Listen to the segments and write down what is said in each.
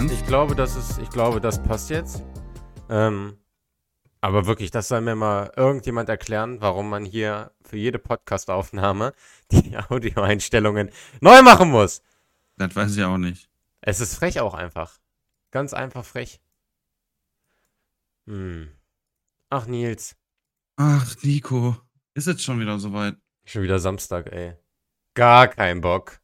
meinst. Ich glaube, das ist, ich glaube, das passt jetzt. Ähm, aber wirklich, das soll mir mal irgendjemand erklären, warum man hier für jede Podcast-Aufnahme die Audioeinstellungen neu machen muss. Das weiß ich auch nicht. Es ist frech auch einfach. Ganz einfach frech. Hm. Ach, Nils. Ach, Nico. Ist jetzt schon wieder soweit. Schon wieder Samstag, ey. Gar kein Bock.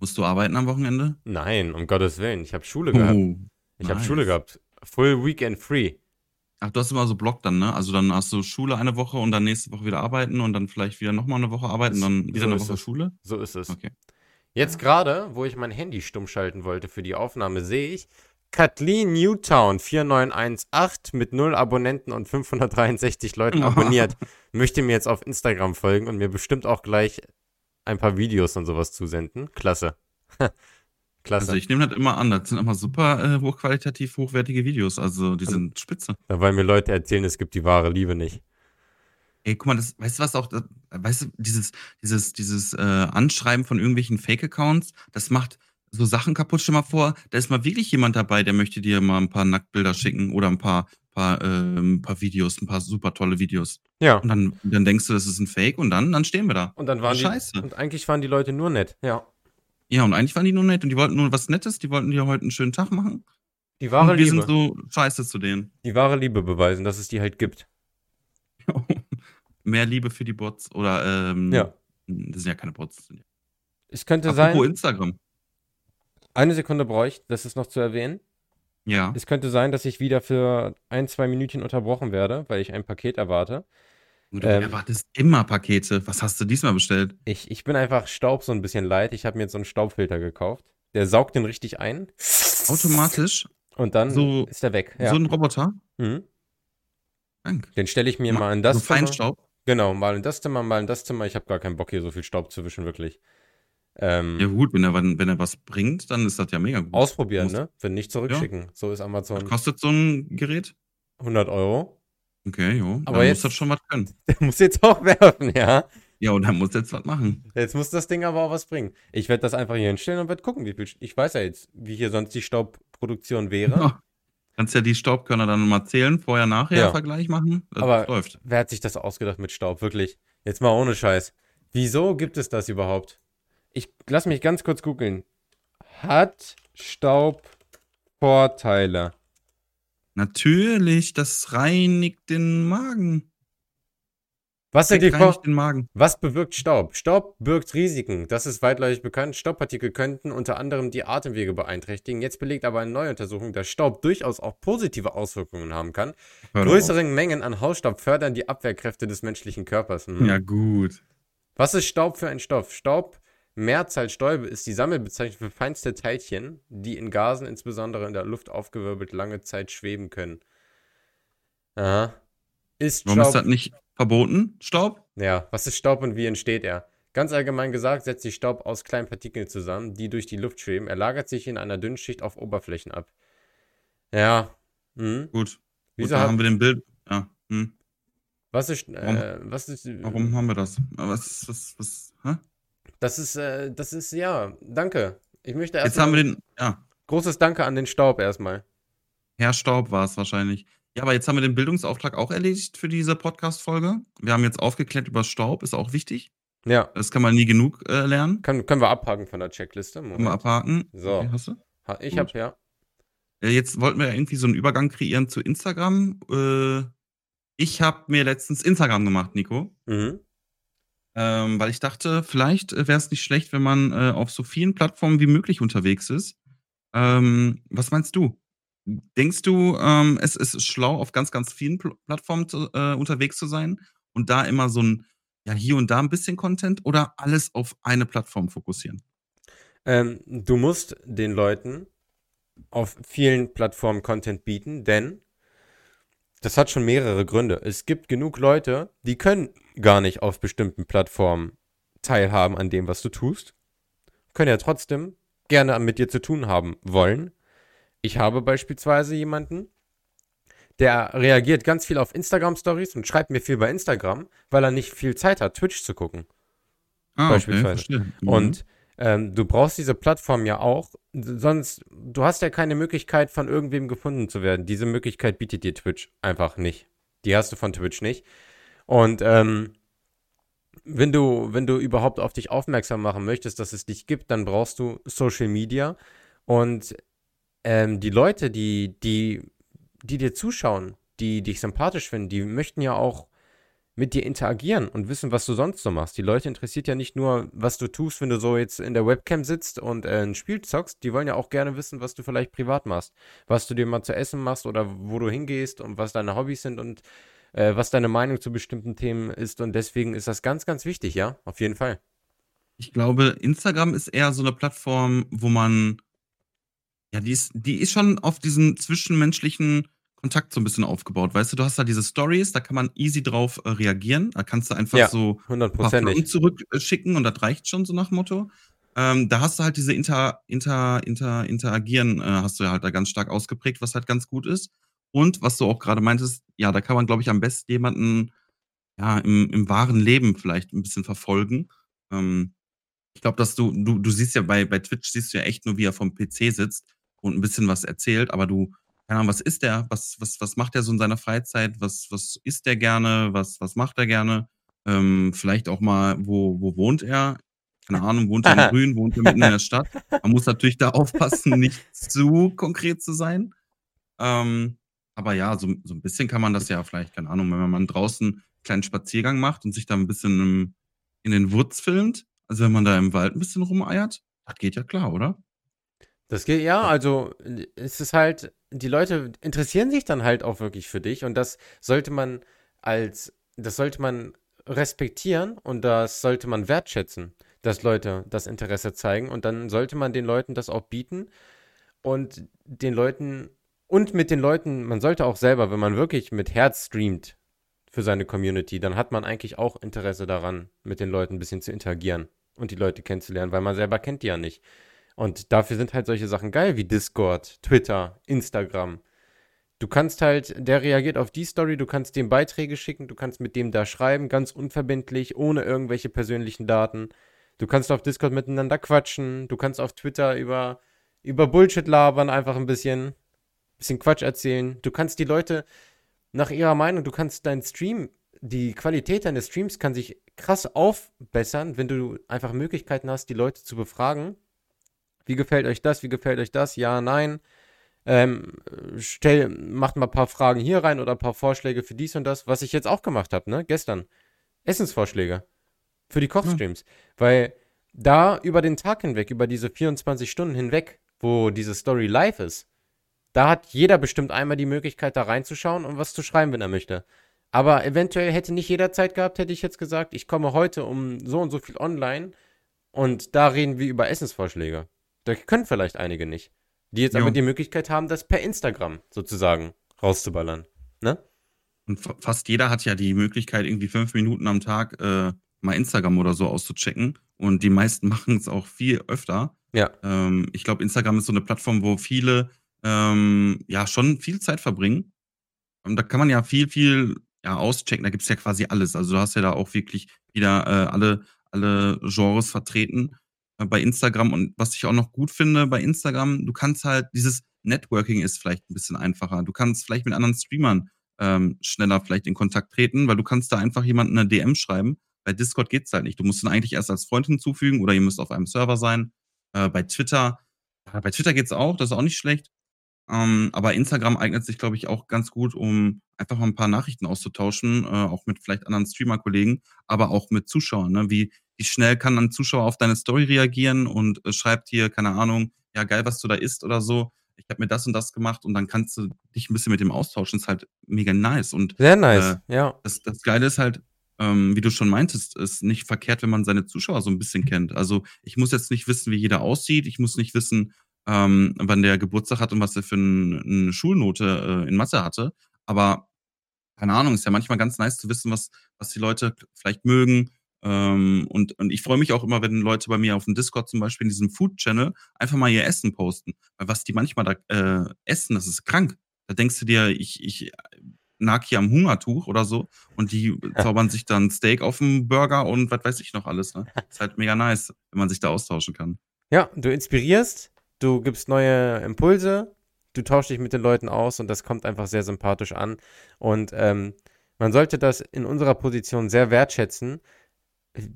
Musst du arbeiten am Wochenende? Nein, um Gottes Willen. Ich habe Schule gehabt. Oh, Ich habe nice. Schule gehabt. Full Weekend Free. Ach, du hast immer so Block dann, ne? Also dann hast du Schule eine Woche und dann nächste Woche wieder arbeiten und dann vielleicht wieder nochmal eine Woche arbeiten und dann wieder So eine Woche es. Schule? So ist es. Okay. Jetzt gerade, wo ich mein Handy stumm schalten wollte für die Aufnahme, sehe ich Kathleen Newtown 4918 mit 0 Abonnenten und 563 Leuten abonniert. Möchte mir jetzt auf Instagram folgen und mir bestimmt auch gleich ein paar Videos und sowas zusenden. Klasse. Klasse. Also ich nehme das immer an. Das sind immer super äh, hochqualitativ hochwertige Videos. Also die sind spitze. Da wollen mir Leute erzählen, es gibt die wahre Liebe nicht. Ey, guck mal, das, weißt du was auch, das, weißt du, dieses, dieses, dieses äh, Anschreiben von irgendwelchen Fake-Accounts, das macht so Sachen kaputt. Stell mal vor, da ist mal wirklich jemand dabei, der möchte dir mal ein paar Nacktbilder schicken oder ein paar, paar, ähm, paar Videos, ein paar super tolle Videos. Ja. Und dann, dann denkst du, das ist ein Fake und dann, dann stehen wir da. Und dann waren die, Scheiße. und eigentlich waren die Leute nur nett. Ja. Ja, und eigentlich waren die nur nett und die wollten nur was Nettes, die wollten dir heute einen schönen Tag machen. Die wahre und wir Liebe. sind so scheiße zu denen. die wahre Liebe beweisen, dass es die halt gibt. Mehr Liebe für die Bots oder, ähm, Ja. das sind ja keine Bots. das Es könnte Apropos sein, Instagram. Eine Sekunde bräuchte, das ist noch zu erwähnen. Ja. Es könnte sein, dass ich wieder für ein, zwei Minütchen unterbrochen werde, weil ich ein Paket erwarte. Du Ähm, erwartest immer Pakete. Was hast du diesmal bestellt? Ich, ich bin einfach Staub so ein bisschen leid. Ich habe mir jetzt so einen Staubfilter gekauft. Der saugt den richtig ein Automatisch? und dann So- ist er weg. Ja. So ein Roboter? mhm. Dank. Den stelle ich mir Ma- mal in das so Zimmer. Feinstaub? Genau, mal in das Zimmer, mal in das Zimmer. Ich habe gar keinen Bock, hier so viel Staub zu wischen, wirklich. Ähm, Ja gut, wenn er, wenn er was bringt, dann ist das ja mega gut. ausprobieren, ne? Wenn nicht zurückschicken. So ist Was Amazon kostet so ein Gerät? 100 Euro. Okay, jo. Aber dann jetzt- muss das schon was können. Der muss jetzt auch werfen, ja. Ja, und dann muss jetzt was machen. Jetzt muss das Ding aber auch was bringen. Ich werde das einfach hier hinstellen und werde gucken, wie viel. Ich weiß ja jetzt, wie hier sonst die Staubproduktion wäre. Ja. Kannst ja die Staubkörner dann mal zählen, vorher, nachher Ja. Vergleich machen. Das Aber- läuft. Wer hat sich das ausgedacht mit Staub? Wirklich. Jetzt mal ohne Scheiß. Wieso gibt es das überhaupt? Ich lass mich ganz kurz googeln. Hat Staub Vorteile? Natürlich, das reinigt den Magen. Was den Magen. Was bewirkt Staub? Staub birgt Risiken. Das ist weitläufig bekannt. Staubpartikel könnten unter anderem die Atemwege beeinträchtigen. Jetzt belegt aber eine neue Untersuchung, dass Staub durchaus auch positive Auswirkungen haben kann. Größere Mengen an Hausstaub fördern die Abwehrkräfte des menschlichen Körpers. Mhm. Ja, gut. Was ist Staub für ein Stoff? Staub, Mehrzahl Stäube, ist die Sammelbezeichnung für feinste Teilchen, die in Gasen, insbesondere in der Luft aufgewirbelt, lange Zeit schweben können. Aha. Ist Warum ist Staub. das nicht verboten? Staub? Ja, was ist Staub und wie entsteht er? Ganz allgemein gesagt setzt sich Staub aus kleinen Partikeln zusammen, die durch die Luft schweben. Er lagert sich in einer dünnen Schicht auf Oberflächen ab. Ja. Hm. Gut. Gut, Wieso da hat, haben wir den Bild. Ja. Hm. was ist, Warum- äh, was ist, Warum haben wir das? Was, was, was, hä? Das ist, äh, das ist, ja, danke. Ich möchte Jetzt erstmal haben wir den, ja, großes Danke an den Staub erstmal. Herr Staub war es wahrscheinlich. Ja, aber jetzt haben wir den Bildungsauftrag auch erledigt für diese Podcast-Folge. Wir haben jetzt aufgeklärt über Staub, ist auch wichtig. Ja, Das kann man nie genug äh, lernen. können, können wir abhaken von der Checkliste. Können wir Moment. abhaken. So. Okay, hast du? Ich Gut. hab, ja. Äh, Jetzt wollten wir ja irgendwie so einen Übergang kreieren zu Instagram. Äh, ich habe mir letztens Instagram gemacht, Nico. Mhm. Ähm, weil ich dachte, vielleicht wäre es nicht schlecht, wenn man äh, auf so vielen Plattformen wie möglich unterwegs ist. Ähm, was meinst du? Denkst du, ähm, es ist schlau, auf ganz, ganz vielen Pl Plattformen zu, äh, unterwegs zu sein und da immer so ein, ja, hier und da ein bisschen Content oder alles auf eine Plattform fokussieren? Ähm, du musst den Leuten auf vielen Plattformen Content bieten, denn das hat schon mehrere Gründe. Es gibt genug Leute, die können gar nicht auf bestimmten Plattformen teilhaben an dem, was du tust, können ja trotzdem gerne mit dir zu tun haben wollen. Ich habe beispielsweise jemanden, der reagiert ganz viel auf Instagram-Stories und schreibt mir viel bei Instagram, weil er nicht viel Zeit hat, Twitch zu gucken. Ah, Beispielsweise. verstehe. Mhm. Und Ähm, du brauchst diese Plattform ja auch, sonst, du hast ja keine Möglichkeit, von irgendwem gefunden zu werden. Diese Möglichkeit bietet dir Twitch einfach nicht. Die hast du von Twitch nicht. Und ähm, wenn du, wenn du überhaupt auf dich aufmerksam machen möchtest, dass es dich gibt, dann brauchst du Social Media. Und ähm, die Leute, die, die, die dir zuschauen, die dich sympathisch finden, die möchten ja auch mit dir interagieren und wissen, was du sonst so machst. Die Leute interessiert ja nicht nur, was du tust, wenn du so jetzt in der Webcam sitzt und äh, ein Spiel zockst. Die wollen ja auch gerne wissen, was du vielleicht privat machst. Was du dir mal zu essen machst oder wo du hingehst und was deine Hobbys sind und äh, was deine Meinung zu bestimmten Themen ist. Und deswegen ist das ganz, ganz wichtig, ja, auf jeden Fall. Ich glaube, Instagram ist eher so eine Plattform, wo man, ja, die ist, die ist schon auf diesen zwischenmenschlichen Kontakt so ein bisschen aufgebaut. Weißt du, du hast da diese Stories, da kann man easy drauf äh, reagieren. Da kannst du einfach ja, so Fragen zurückschicken und das reicht schon so nach Motto. Ähm, da hast du halt diese Inter, Inter, Inter, Interagieren, äh, hast du halt da ganz stark ausgeprägt, was halt ganz gut ist. Und was du auch gerade meintest, ja, da kann man, glaube ich, am besten jemanden ja, im, im wahren Leben vielleicht ein bisschen verfolgen. Ähm, ich glaube, dass du, du, du siehst ja bei, bei Twitch, siehst du ja echt nur, wie er vom PC sitzt und ein bisschen was erzählt, aber du, keine Ahnung, was ist der? Was, was, was macht er so in seiner Freizeit? Was, was isst er gerne? Was, was macht er gerne? Ähm, vielleicht auch mal, wo, wo wohnt er? Keine Ahnung, wohnt er in Grün, wohnt er mitten in der Stadt? Man muss natürlich da aufpassen, nicht zu konkret zu sein. Ähm, aber ja, so, so ein bisschen kann man das ja vielleicht, keine Ahnung, wenn man draußen einen kleinen Spaziergang macht und sich da ein bisschen im, in den Wurz filmt, also wenn man da im Wald ein bisschen rumeiert, das geht ja klar, oder? Das geht, ja, also es ist halt, die Leute interessieren sich dann halt auch wirklich für dich und das sollte man als, das sollte man respektieren und das sollte man wertschätzen, dass Leute das Interesse zeigen und dann sollte man den Leuten das auch bieten und den Leuten und mit den Leuten, man sollte auch selber, wenn man wirklich mit Herz streamt für seine Community, dann hat man eigentlich auch Interesse daran, mit den Leuten ein bisschen zu interagieren und die Leute kennenzulernen, weil man selber kennt die ja nicht. Und dafür sind halt solche Sachen geil wie Discord, Twitter, Instagram. Du kannst halt, der reagiert auf die Story, du kannst dem Beiträge schicken, du kannst mit dem da schreiben, ganz unverbindlich, ohne irgendwelche persönlichen Daten. Du kannst auf Discord miteinander quatschen, du kannst auf Twitter über, über Bullshit labern, einfach ein bisschen bisschen Quatsch erzählen. Du kannst die Leute nach ihrer Meinung, du kannst deinen Stream, die Qualität deines Streams kann sich krass aufbessern, wenn du einfach Möglichkeiten hast, die Leute zu befragen. Wie gefällt euch das? Wie gefällt euch das? Ja, nein. Ähm, stell, macht mal ein paar Fragen hier rein oder ein paar Vorschläge für dies und das, was ich jetzt auch gemacht habe, ne? Gestern. Essensvorschläge für die Kochstreams. Hm. Weil da über den Tag hinweg, über diese 24 Stunden hinweg, wo diese Story live ist, da hat jeder bestimmt einmal die Möglichkeit, da reinzuschauen und was zu schreiben, wenn er möchte. Aber eventuell hätte nicht jeder Zeit gehabt, hätte ich jetzt gesagt, ich komme heute um so und so viel online und da reden wir über Essensvorschläge. Da können vielleicht einige nicht. Die jetzt jo. aber die Möglichkeit haben, das per Instagram sozusagen rauszuballern. Ne? Und fast jeder hat ja die Möglichkeit, irgendwie fünf Minuten am Tag äh, mal Instagram oder so auszuchecken. Und die meisten machen es auch viel öfter. Ja. Ähm, ich glaube, Instagram ist so eine Plattform, wo viele ähm, ja, schon viel Zeit verbringen. Und da kann man ja viel, viel ja, auschecken. Da gibt es ja quasi alles. Also du hast ja da auch wirklich wieder äh, alle, alle Genres vertreten äh, bei Instagram. Und was ich auch noch gut finde bei Instagram, du kannst halt, dieses Networking ist vielleicht ein bisschen einfacher. Du kannst vielleicht mit anderen Streamern ähm, schneller vielleicht in Kontakt treten, weil du kannst da einfach jemanden eine DM schreiben. Bei Discord geht's halt nicht. Du musst ihn eigentlich erst als Freund hinzufügen oder ihr müsst auf einem Server sein. Äh, bei Twitter, bei Twitter geht's auch, das ist auch nicht schlecht. Ähm, aber Instagram eignet sich, glaube ich, auch ganz gut, um einfach mal ein paar Nachrichten auszutauschen, äh, auch mit vielleicht anderen Streamer-Kollegen, aber auch mit Zuschauern. Ne? Wie, wie schnell kann ein Zuschauer auf deine Story reagieren und äh, schreibt hier, keine Ahnung, ja, geil, was du da isst oder so. Ich habe mir das und das gemacht und dann kannst du dich ein bisschen mit dem austauschen. ist halt mega nice. Und, Sehr nice, äh, ja. Das, das Geile ist halt, ähm, wie du schon meintest, ist nicht verkehrt, wenn man seine Zuschauer so ein bisschen kennt. Also ich muss jetzt nicht wissen, wie jeder aussieht. Ich muss nicht wissen, ähm, wann der Geburtstag hat und was er für ein, eine Schulnote äh, in Mathe hatte. Aber keine Ahnung, ist ja manchmal ganz nice zu wissen, was, was die Leute vielleicht mögen. Ähm, und, und ich freue mich auch immer, wenn Leute bei mir auf dem Discord zum Beispiel in diesem Food-Channel einfach mal ihr Essen posten. Weil was die manchmal da äh, essen, das ist krank. Da denkst du dir, ich, ich, Naki am Hungertuch oder so und die zaubern sich dann Steak auf dem Burger und was weiß ich noch alles, ne? Ist halt mega nice, wenn man sich da austauschen kann. Ja, du inspirierst, du gibst neue Impulse, du tauschst dich mit den Leuten aus und das kommt einfach sehr sympathisch an. Und ähm, man sollte das in unserer Position sehr wertschätzen.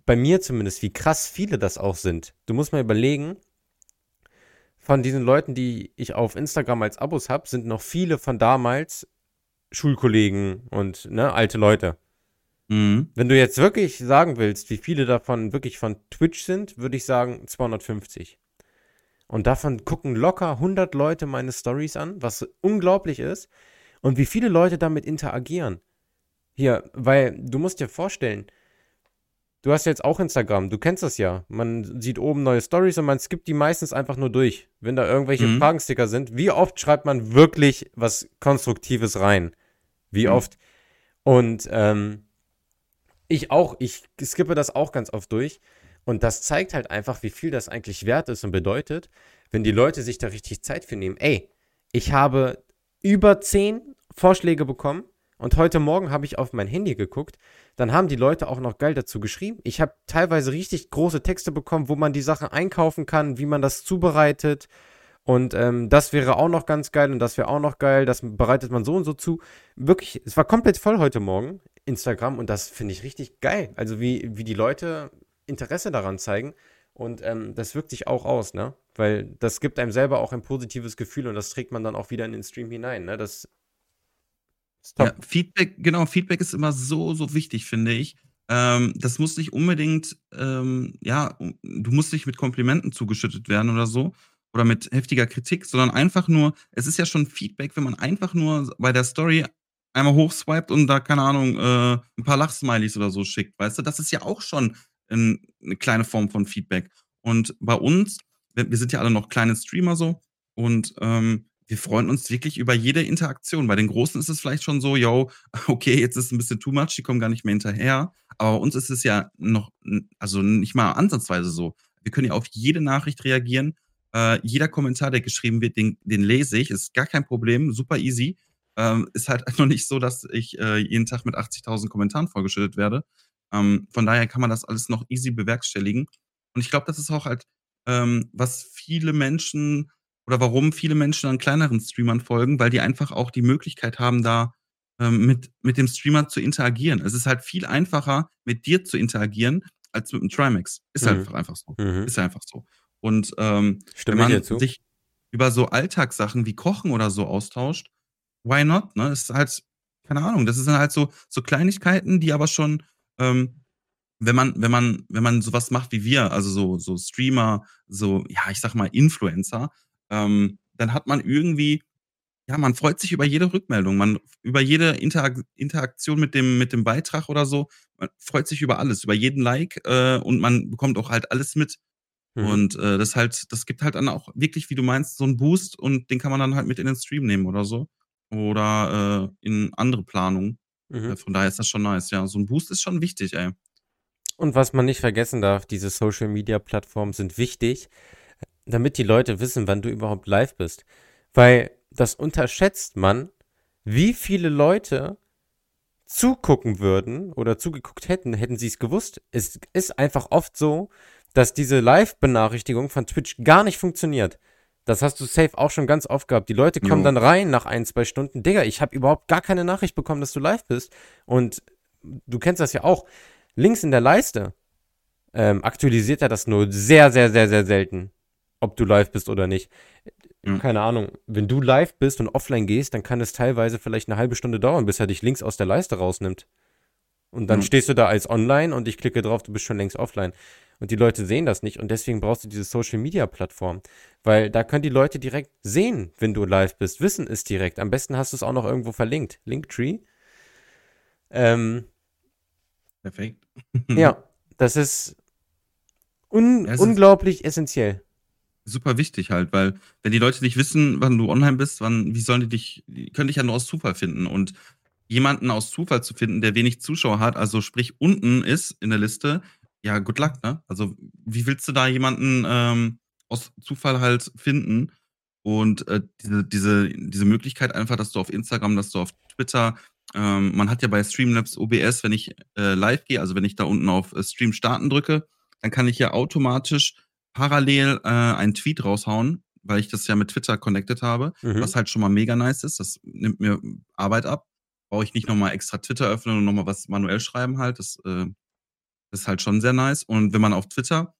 Bei mir zumindest, wie krass viele das auch sind. Du musst mal überlegen, von diesen Leuten, die ich auf Instagram als Abos habe, sind noch viele von damals Schulkollegen und ne, alte Leute. Mhm. Wenn du jetzt wirklich sagen willst, wie viele davon wirklich von Twitch sind, würde ich sagen 250. Und davon gucken locker 100 Leute meine Stories an, was unglaublich ist. Und wie viele Leute damit interagieren. Hier, weil du musst dir vorstellen, du hast jetzt auch Instagram, du kennst das ja. Man sieht oben neue Stories und man skippt die meistens einfach nur durch. Wenn da irgendwelche Mhm. Fragensticker sind, wie oft schreibt man wirklich was Konstruktives rein? Wie Mhm. oft? Und ähm, ich auch, ich skippe das auch ganz oft durch. Und das zeigt halt einfach, wie viel das eigentlich wert ist und bedeutet, wenn die Leute sich da richtig Zeit für nehmen. Ey, ich habe über zehn Vorschläge bekommen und heute Morgen habe ich auf mein Handy geguckt. Dann haben die Leute auch noch geil dazu geschrieben. Ich habe teilweise richtig große Texte bekommen, wo man die Sachen einkaufen kann, wie man das zubereitet. Und ähm, das wäre auch noch ganz geil und das wäre auch noch geil. Das bereitet man so und so zu. Wirklich, es war komplett voll heute Morgen, Instagram, und das finde ich richtig geil. Also wie, wie die Leute Interesse daran zeigen. Und ähm, das wirkt sich auch aus, ne? Weil das gibt einem selber auch ein positives Gefühl und das trägt man dann auch wieder in den Stream hinein, ne? Das ist top. Ja, Feedback, genau, Feedback ist immer so, so wichtig, finde ich. Ähm, das muss nicht unbedingt, ähm, ja, du musst nicht mit Komplimenten zugeschüttet werden oder so oder mit heftiger Kritik, sondern einfach nur, es ist ja schon Feedback, wenn man einfach nur bei der Story einmal hochswiped und da, keine Ahnung, äh, ein paar Lachsmilies oder so schickt, weißt du? Das ist ja auch schon eine kleine Form von Feedback. Und bei uns, wir, sind ja alle noch kleine Streamer so und ähm, wir freuen uns wirklich über jede Interaktion. Bei den Großen ist es vielleicht schon so, yo, okay, jetzt ist es ein bisschen too much, die kommen gar nicht mehr hinterher. Aber bei uns ist es ja noch, also nicht mal ansatzweise so. Wir können ja auf jede Nachricht reagieren. Äh, jeder Kommentar, der geschrieben wird, den, den lese ich. Ist gar kein Problem, super easy. Ähm, ist halt noch nicht so, dass ich äh, jeden Tag mit 80.000 Kommentaren vollgeschüttet werde. Ähm, von daher kann man das alles noch easy bewerkstelligen. Und ich glaube, das ist auch halt, ähm, was viele Menschen oder warum viele Menschen an kleineren Streamern folgen, weil die einfach auch die Möglichkeit haben, da ähm, mit, mit dem Streamer zu interagieren. Es ist halt viel einfacher, mit dir zu interagieren, als mit einem Trimax. Ist halt Mhm. einfach, einfach so. Mhm. Ist einfach so. Und ähm, Stimme wenn man sich über so Alltagssachen wie Kochen oder so austauscht, why not? Ne? Ist halt, keine Ahnung, das sind halt so, so Kleinigkeiten, die aber schon, ähm, wenn man, wenn man, wenn man sowas macht wie wir, also so, so Streamer, so, ja, ich sag mal, Influencer, ähm, dann hat man irgendwie, ja, man freut sich über jede Rückmeldung, man über jede Interak Interaktion mit dem, mit dem Beitrag oder so, man freut sich über alles, über jeden Like äh, und man bekommt auch halt alles mit. Mhm. Und äh, das halt, das gibt halt dann auch wirklich, wie du meinst, so einen Boost und den kann man dann halt mit in den Stream nehmen oder so. Oder äh, in andere Planungen. Mhm. Äh, von daher ist das schon nice, ja. So ein Boost ist schon wichtig, ey. Und was man nicht vergessen darf, diese Social Media Plattformen sind wichtig, damit die Leute wissen, wann du überhaupt live bist. Weil das unterschätzt man, wie viele Leute zugucken würden oder zugeguckt hätten, hätten sie es gewusst. Es ist einfach oft so, dass diese Live-Benachrichtigung von Twitch gar nicht funktioniert. Das hast du safe auch schon ganz oft gehabt. Die Leute kommen Jo. dann rein nach ein, zwei Stunden. Digga, ich habe überhaupt gar keine Nachricht bekommen, dass du live bist. Und du kennst das ja auch. Links in der Leiste ähm, aktualisiert er das nur sehr, sehr, sehr, sehr selten, ob du live bist oder nicht. Ja. Keine Ahnung. Wenn du live bist und offline gehst, dann kann es teilweise vielleicht eine halbe Stunde dauern, bis er dich links aus der Leiste rausnimmt. Und dann Ja. stehst du da als online und ich klicke drauf, du bist schon längst offline. Und die Leute sehen das nicht und deswegen brauchst du diese Social Media Plattform. Weil da können die Leute direkt sehen, wenn du live bist, wissen es direkt. Am besten hast du es auch noch irgendwo verlinkt. Linktree. Ähm, Perfekt. ja, das ist un Ja, es ist- unglaublich essentiell. Super wichtig halt, weil wenn die Leute nicht wissen, wann du online bist, wann, wie sollen die dich, die können dich ja nur aus Zufall finden. Und jemanden aus Zufall zu finden, der wenig Zuschauer hat, also sprich unten ist in der Liste, ja, good luck, ne? Also, wie willst du da jemanden ähm, aus Zufall halt finden? Und äh, diese, diese, diese Möglichkeit einfach, dass du auf Instagram, dass du auf Twitter ähm, man hat ja bei Streamlabs OBS, wenn ich äh, live gehe, also wenn ich da unten auf äh, Stream starten drücke, dann kann ich ja automatisch parallel äh, einen Tweet raushauen, weil ich das ja mit Twitter connected habe, Mhm. was halt schon mal mega nice ist. Das nimmt mir Arbeit ab. Brauche ich nicht nochmal extra Twitter öffnen und nochmal was manuell schreiben halt. Das, äh, das ist halt schon sehr nice. Und wenn man auf Twitter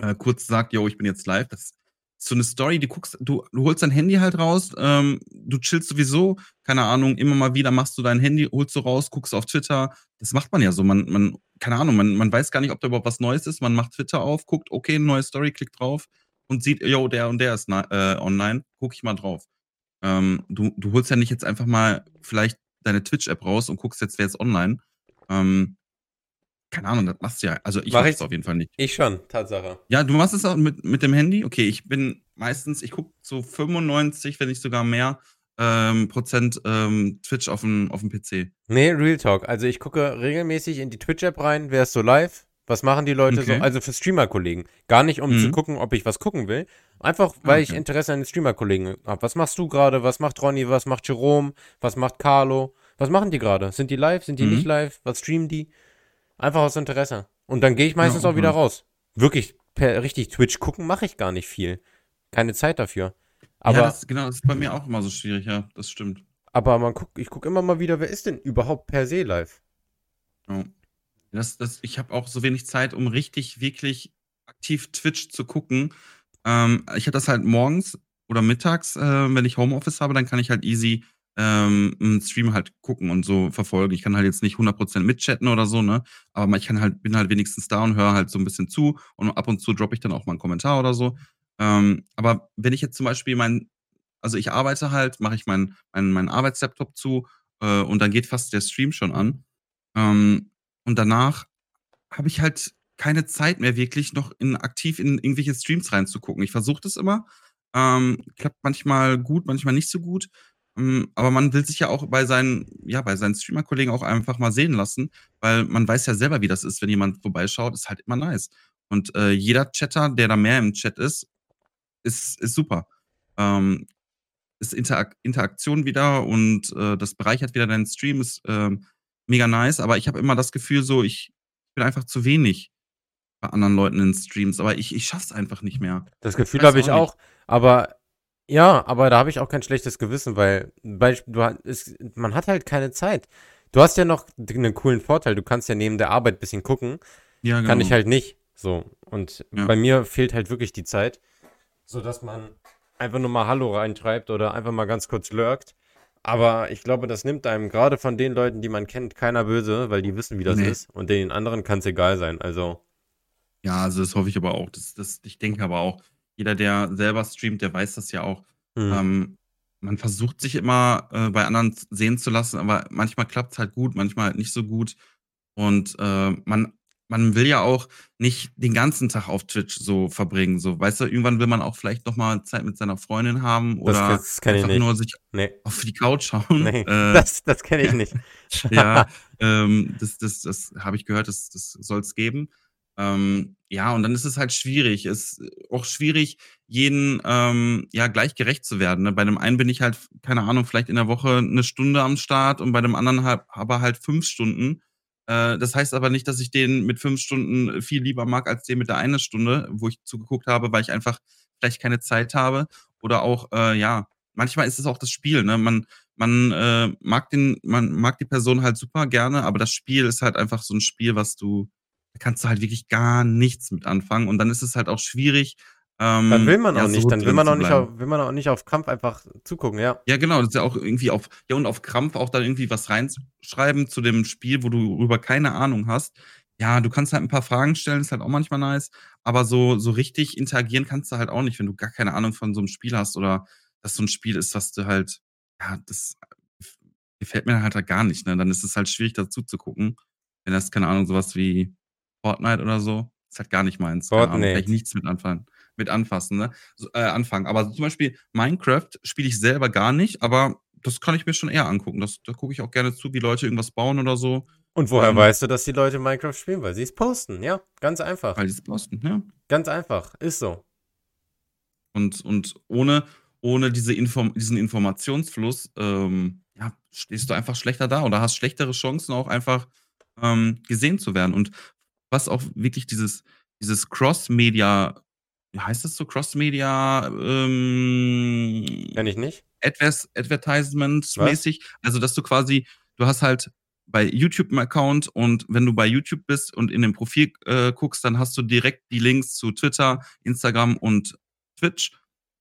äh, kurz sagt, yo, ich bin jetzt live, das ist so eine Story, die guckst, du, du holst dein Handy halt raus, ähm, du chillst sowieso, keine Ahnung, immer mal wieder machst du dein Handy, holst du raus, guckst auf Twitter. Das macht man ja so. Man, man, keine Ahnung, man, man weiß gar nicht, ob da überhaupt was Neues ist. Man macht Twitter auf, guckt, okay, neue Story, klickt drauf und sieht, yo, der und der ist äh, online, guck ich mal drauf. Ähm, du, du holst ja nicht jetzt einfach mal vielleicht deine Twitch-App raus und guckst jetzt, wer ist online. Ähm, keine Ahnung, das machst du ja. Also ich Mach ich- es auf jeden Fall nicht. Ich schon, Tatsache. Ja, du machst es auch mit, mit dem Handy? Okay, ich bin meistens, ich gucke so 95, wenn nicht sogar mehr, ähm, Prozent ähm, Twitch auf dem, auf dem PC. Nee, Real Talk. Also ich gucke regelmäßig in die Twitch-App rein, wer ist so live, was machen die Leute Okay. so, also für Streamer-Kollegen. Gar nicht, um Mhm. zu gucken, ob ich was gucken will. Einfach, weil ich okay. Interesse an den Streamer-Kollegen habe. Was machst du gerade? Was macht Ronny? Was macht Jerome? Was macht Carlo? Was machen die gerade? Sind die live? Sind die Mhm. nicht live? Was streamen die? Einfach aus Interesse. Und dann gehe ich meistens Ja, auch wieder raus. Wirklich, per, richtig Twitch gucken mache ich gar nicht viel. Keine Zeit dafür. Aber, ja, das, genau, das ist bei mir auch immer so schwierig, ja, das stimmt. aber man guckt, ich gucke immer mal wieder, wer ist denn überhaupt per se live? Ja. Das, das, ich habe auch so wenig Zeit, um richtig, wirklich aktiv Twitch zu gucken. Ähm, ich habe das halt morgens oder mittags, äh, wenn ich Homeoffice habe, dann kann ich halt easy ähm, einen Stream halt gucken und so verfolgen. Ich kann halt jetzt nicht 100% mitchatten oder so, ne? Aber ich kann halt, bin halt wenigstens da und höre halt so ein bisschen zu und ab und zu droppe ich dann auch mal einen Kommentar oder so. Ähm, aber wenn ich jetzt zum Beispiel mein, also ich arbeite halt, mache ich meinen mein, mein Arbeitslaptop zu äh, und dann geht fast der Stream schon an. Ähm, und danach habe ich halt keine Zeit mehr wirklich noch in, aktiv in irgendwelche Streams reinzugucken. Ich versuche das immer. Ähm, klappt manchmal gut, manchmal nicht so gut. Ähm, aber man will sich ja auch bei seinen, ja, bei seinen Streamer-Kollegen auch einfach mal sehen lassen, weil man weiß ja selber, wie das ist, wenn jemand vorbeischaut, ist halt immer nice. Und äh, jeder Chatter, der da mehr im Chat ist, ist, ist super. Ähm, ist Interak Interaktion wieder und äh, das bereichert wieder deinen Stream, ist ähm, mega nice, aber ich habe immer das Gefühl, so, ich bin einfach zu wenig bei anderen Leuten in Streams, aber ich, ich schaff's einfach nicht mehr. Das Gefühl habe ich auch nicht. auch, aber ja, aber da habe ich auch kein schlechtes Gewissen, weil du, es, man hat halt keine Zeit. Du hast ja noch einen coolen Vorteil, du kannst ja neben der Arbeit ein bisschen gucken, Ja, genau. kann ich halt nicht. So. Und Ja. bei mir fehlt halt wirklich die Zeit, sodass man einfach nur mal Hallo reinschreibt oder einfach mal ganz kurz lurkt. Aber ich glaube, das nimmt einem gerade von den Leuten, die man kennt, keiner böse, weil die wissen, wie das Nee. ist. Und den anderen kann es egal sein. Also, Ja, also das hoffe ich aber auch. Das, das, ich denke aber auch, jeder, der selber streamt, der weiß das ja auch. hm. Ähm, man versucht sich immer äh, bei anderen sehen zu lassen, aber manchmal klappt es halt gut, manchmal halt nicht so gut. Und äh, man, man will ja auch nicht den ganzen Tag auf Twitch so verbringen. So, weißt du, irgendwann will man auch vielleicht noch mal Zeit mit seiner Freundin haben das, oder das ich einfach nicht. nur sich nee, auf die Couch schauen. nee. Äh, das das kenne ich nicht. ja, ähm, das, das, das habe ich gehört, das, das soll es geben. Ähm, ja, und dann ist es halt schwierig. Es ist auch schwierig, jeden ähm, ja gleich gerecht zu werden. Ne? Bei dem einen bin ich halt, keine Ahnung, vielleicht in der Woche eine Stunde am Start und bei dem anderen halt, aber halt fünf Stunden. Äh, das heißt aber nicht, dass ich den mit fünf Stunden viel lieber mag als den mit der eine Stunde, wo ich zugeguckt habe, weil ich einfach vielleicht keine Zeit habe. Oder auch, äh, ja, manchmal ist es auch das Spiel, ne? Man, man äh, mag den, man mag die Person halt super gerne, aber das Spiel ist halt einfach so ein Spiel, was du, da kannst du halt wirklich gar nichts mit anfangen. Und dann ist es halt auch schwierig. Ähm, Dann will man ja, auch nicht, so dann will man auch nicht, auf, will man auch nicht auf Kampf einfach zugucken, ja. Ja, genau, das ist ja auch irgendwie auf, ja, und auf Krampf auch dann irgendwie was reinschreiben zu dem Spiel, wo du über keine Ahnung hast. Ja, du kannst halt ein paar Fragen stellen, ist halt auch manchmal nice, aber so, so richtig interagieren kannst du halt auch nicht, wenn du gar keine Ahnung von so einem Spiel hast oder dass so ein Spiel ist, was du halt, ja, das gefällt mir halt gar nicht, ne? Dann ist es halt schwierig dazu zu gucken. Wenn das, keine Ahnung, sowas wie Fortnite oder so, ist halt gar nicht meins. Fortnite. kann ich nichts mit anfangen, mit anfassen, ne? So, äh, anfangen. Aber zum Beispiel Minecraft spiele ich selber gar nicht, aber das kann ich mir schon eher angucken. Das, da gucke ich auch gerne zu, wie Leute irgendwas bauen oder so, Und woher Ähm, weißt du, dass die Leute Minecraft spielen? Weil sie es posten, ja. Ganz einfach. weil die es posten, ja. Ganz einfach. Ist so. Und, und ohne, ohne diese Inform diesen Informationsfluss, ähm, ja, stehst du einfach schlechter da oder hast schlechtere Chancen auch einfach, ähm, gesehen zu werden. Und was auch wirklich dieses dieses Cross-Media wie heißt das so? Cross-Media, ähm Kenn ich nicht. Advers Advertisements-mäßig. Also, dass du quasi du hast halt bei YouTube 'n Account und wenn du bei YouTube bist und in dem Profil, äh, guckst, dann hast du direkt die Links zu Twitter, Instagram und Twitch.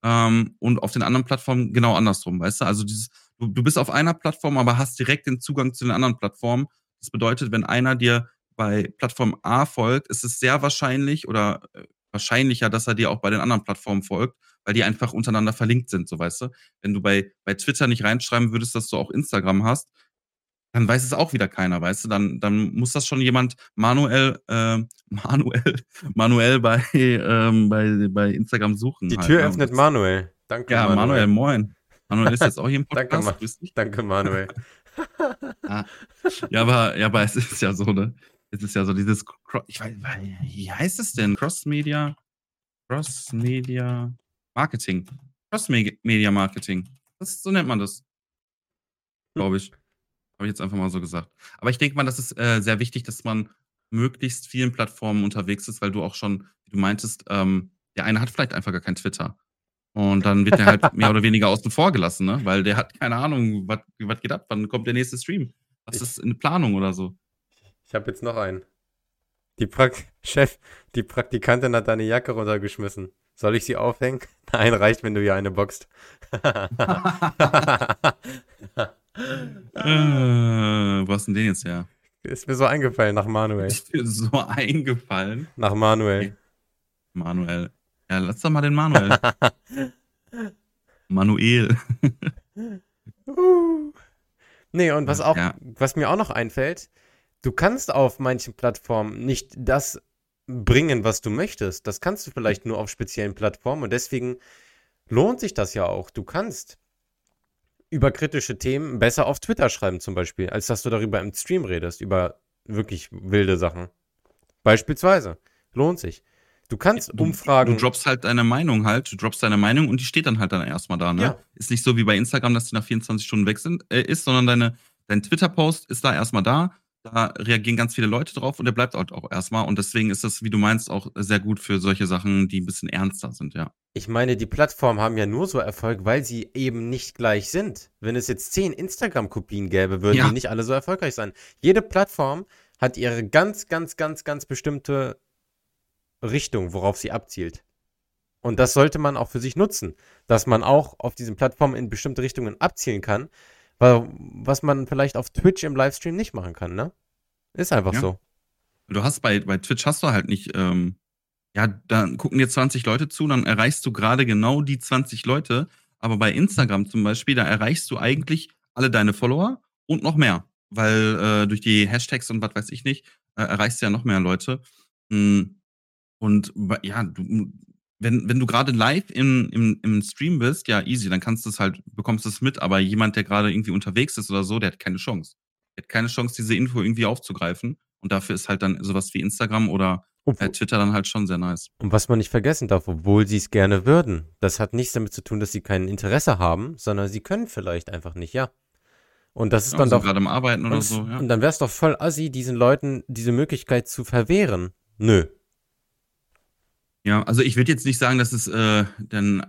Ähm, und auf den anderen Plattformen genau andersrum, weißt du? Also, dieses du du bist auf einer Plattform, aber hast direkt den Zugang zu den anderen Plattformen. Das bedeutet, wenn einer dir bei Plattform A folgt, ist es sehr wahrscheinlich oder, äh, wahrscheinlicher, dass er dir auch bei den anderen Plattformen folgt, weil die einfach untereinander verlinkt sind, so, weißt du? Wenn du bei bei Twitter nicht reinschreiben würdest, dass du auch Instagram hast, dann weiß es auch wieder keiner, weißt du? Dann dann muss das schon jemand manuell, ähm manuell manuell bei, ähm bei bei Instagram suchen Die halt, Tür ne? Und öffnet Manuel. Danke, Ja, Manuel, Manuel. moin. Manuel ist jetzt auch hier im Danke, Podcast. Ma Grüß dich. danke, Manuel. Ah. Ja, aber ja, aber es ist ja so, ne? Es ist ja so dieses ich wei wei wie heißt es denn? Cross-Media Cross-Media Marketing. Cross-Mege Media Marketing. Das so nennt man das. Glaube ich. Habe ich jetzt einfach mal so gesagt. Aber ich denke mal, das ist, äh, sehr wichtig, dass man möglichst vielen Plattformen unterwegs ist, weil du auch schon wie du meintest, ähm, der eine hat vielleicht einfach gar kein Twitter. Und dann wird der halt mehr oder weniger außen vor gelassen, ne? Weil der hat keine Ahnung, was was geht ab? Wann kommt der nächste Stream? Was ist in Planung oder so? Ich habe jetzt noch einen. Die Prak Chef, die Praktikantin hat deine Jacke runtergeschmissen. Soll ich sie aufhängen? Nein, reicht, wenn du ihr eine boxt. Äh, wo hast denn den jetzt her? Ist mir so eingefallen nach Manuel. Ist mir so eingefallen. Nach Manuel. Manuel. Ja, lass doch mal den Manuel. Manuel. Uh. Ne, und was auch Ja. was mir auch noch einfällt, du kannst auf manchen Plattformen nicht das bringen, was du möchtest. Das kannst du vielleicht nur auf speziellen Plattformen und deswegen lohnt sich das ja auch. Du kannst über kritische Themen besser auf Twitter schreiben zum Beispiel, als dass du darüber im Stream redest, über wirklich wilde Sachen. Beispielsweise. Lohnt sich. Du kannst Du, Umfragen. du droppst halt deine Meinung halt, du droppst deine Meinung und die steht dann halt dann erstmal da, ne? Ja. Ist nicht so wie bei Instagram, dass die nach 24 Stunden weg sind, äh, ist, sondern deine, dein Twitter-Post ist da erstmal da. Da reagieren ganz viele Leute drauf und der bleibt halt auch erstmal. Und deswegen ist das, wie du meinst, auch sehr gut für solche Sachen, die ein bisschen ernster sind, ja. Ich meine, die Plattformen haben ja nur so Erfolg, weil sie eben nicht gleich sind. Wenn es jetzt zehn Instagram-Kopien gäbe, würden Ja. die nicht alle so erfolgreich sein. Jede Plattform hat ihre ganz, ganz, ganz, ganz bestimmte Richtung, worauf sie abzielt. Und das sollte man auch für sich nutzen, dass man auch auf diesen Plattformen in bestimmte Richtungen abzielen kann, was man vielleicht auf Twitch im Livestream nicht machen kann, ne? Ist einfach Ja. so. Du hast bei, bei Twitch hast du halt nicht, ähm, ja, dann gucken dir 20 Leute zu, dann erreichst du gerade genau die 20 Leute. Aber bei Instagram zum Beispiel, da erreichst du eigentlich alle deine Follower und noch mehr. Weil äh, durch die Hashtags und was weiß ich nicht, äh, erreichst du ja noch mehr Leute. Mm, Und ja, du, wenn, wenn du gerade live im, im, im Stream bist, ja, easy, dann kannst du es halt, bekommst du es mit, aber jemand, der gerade irgendwie unterwegs ist oder so, der hat keine Chance. Der hat keine Chance, diese Info irgendwie aufzugreifen. Und dafür ist halt dann sowas wie Instagram oder äh, Twitter dann halt schon sehr nice. Und was man nicht vergessen darf, obwohl sie es gerne würden, das hat nichts damit zu tun, dass sie kein Interesse haben, sondern sie können vielleicht einfach nicht, ja. Und das ist Ja, dann doch. gerade im Arbeiten oder Und, so, ja. und dann wäre es doch voll assi, diesen Leuten diese Möglichkeit zu verwehren. Nö. Ja, also ich würde jetzt nicht sagen, dass es äh, dann,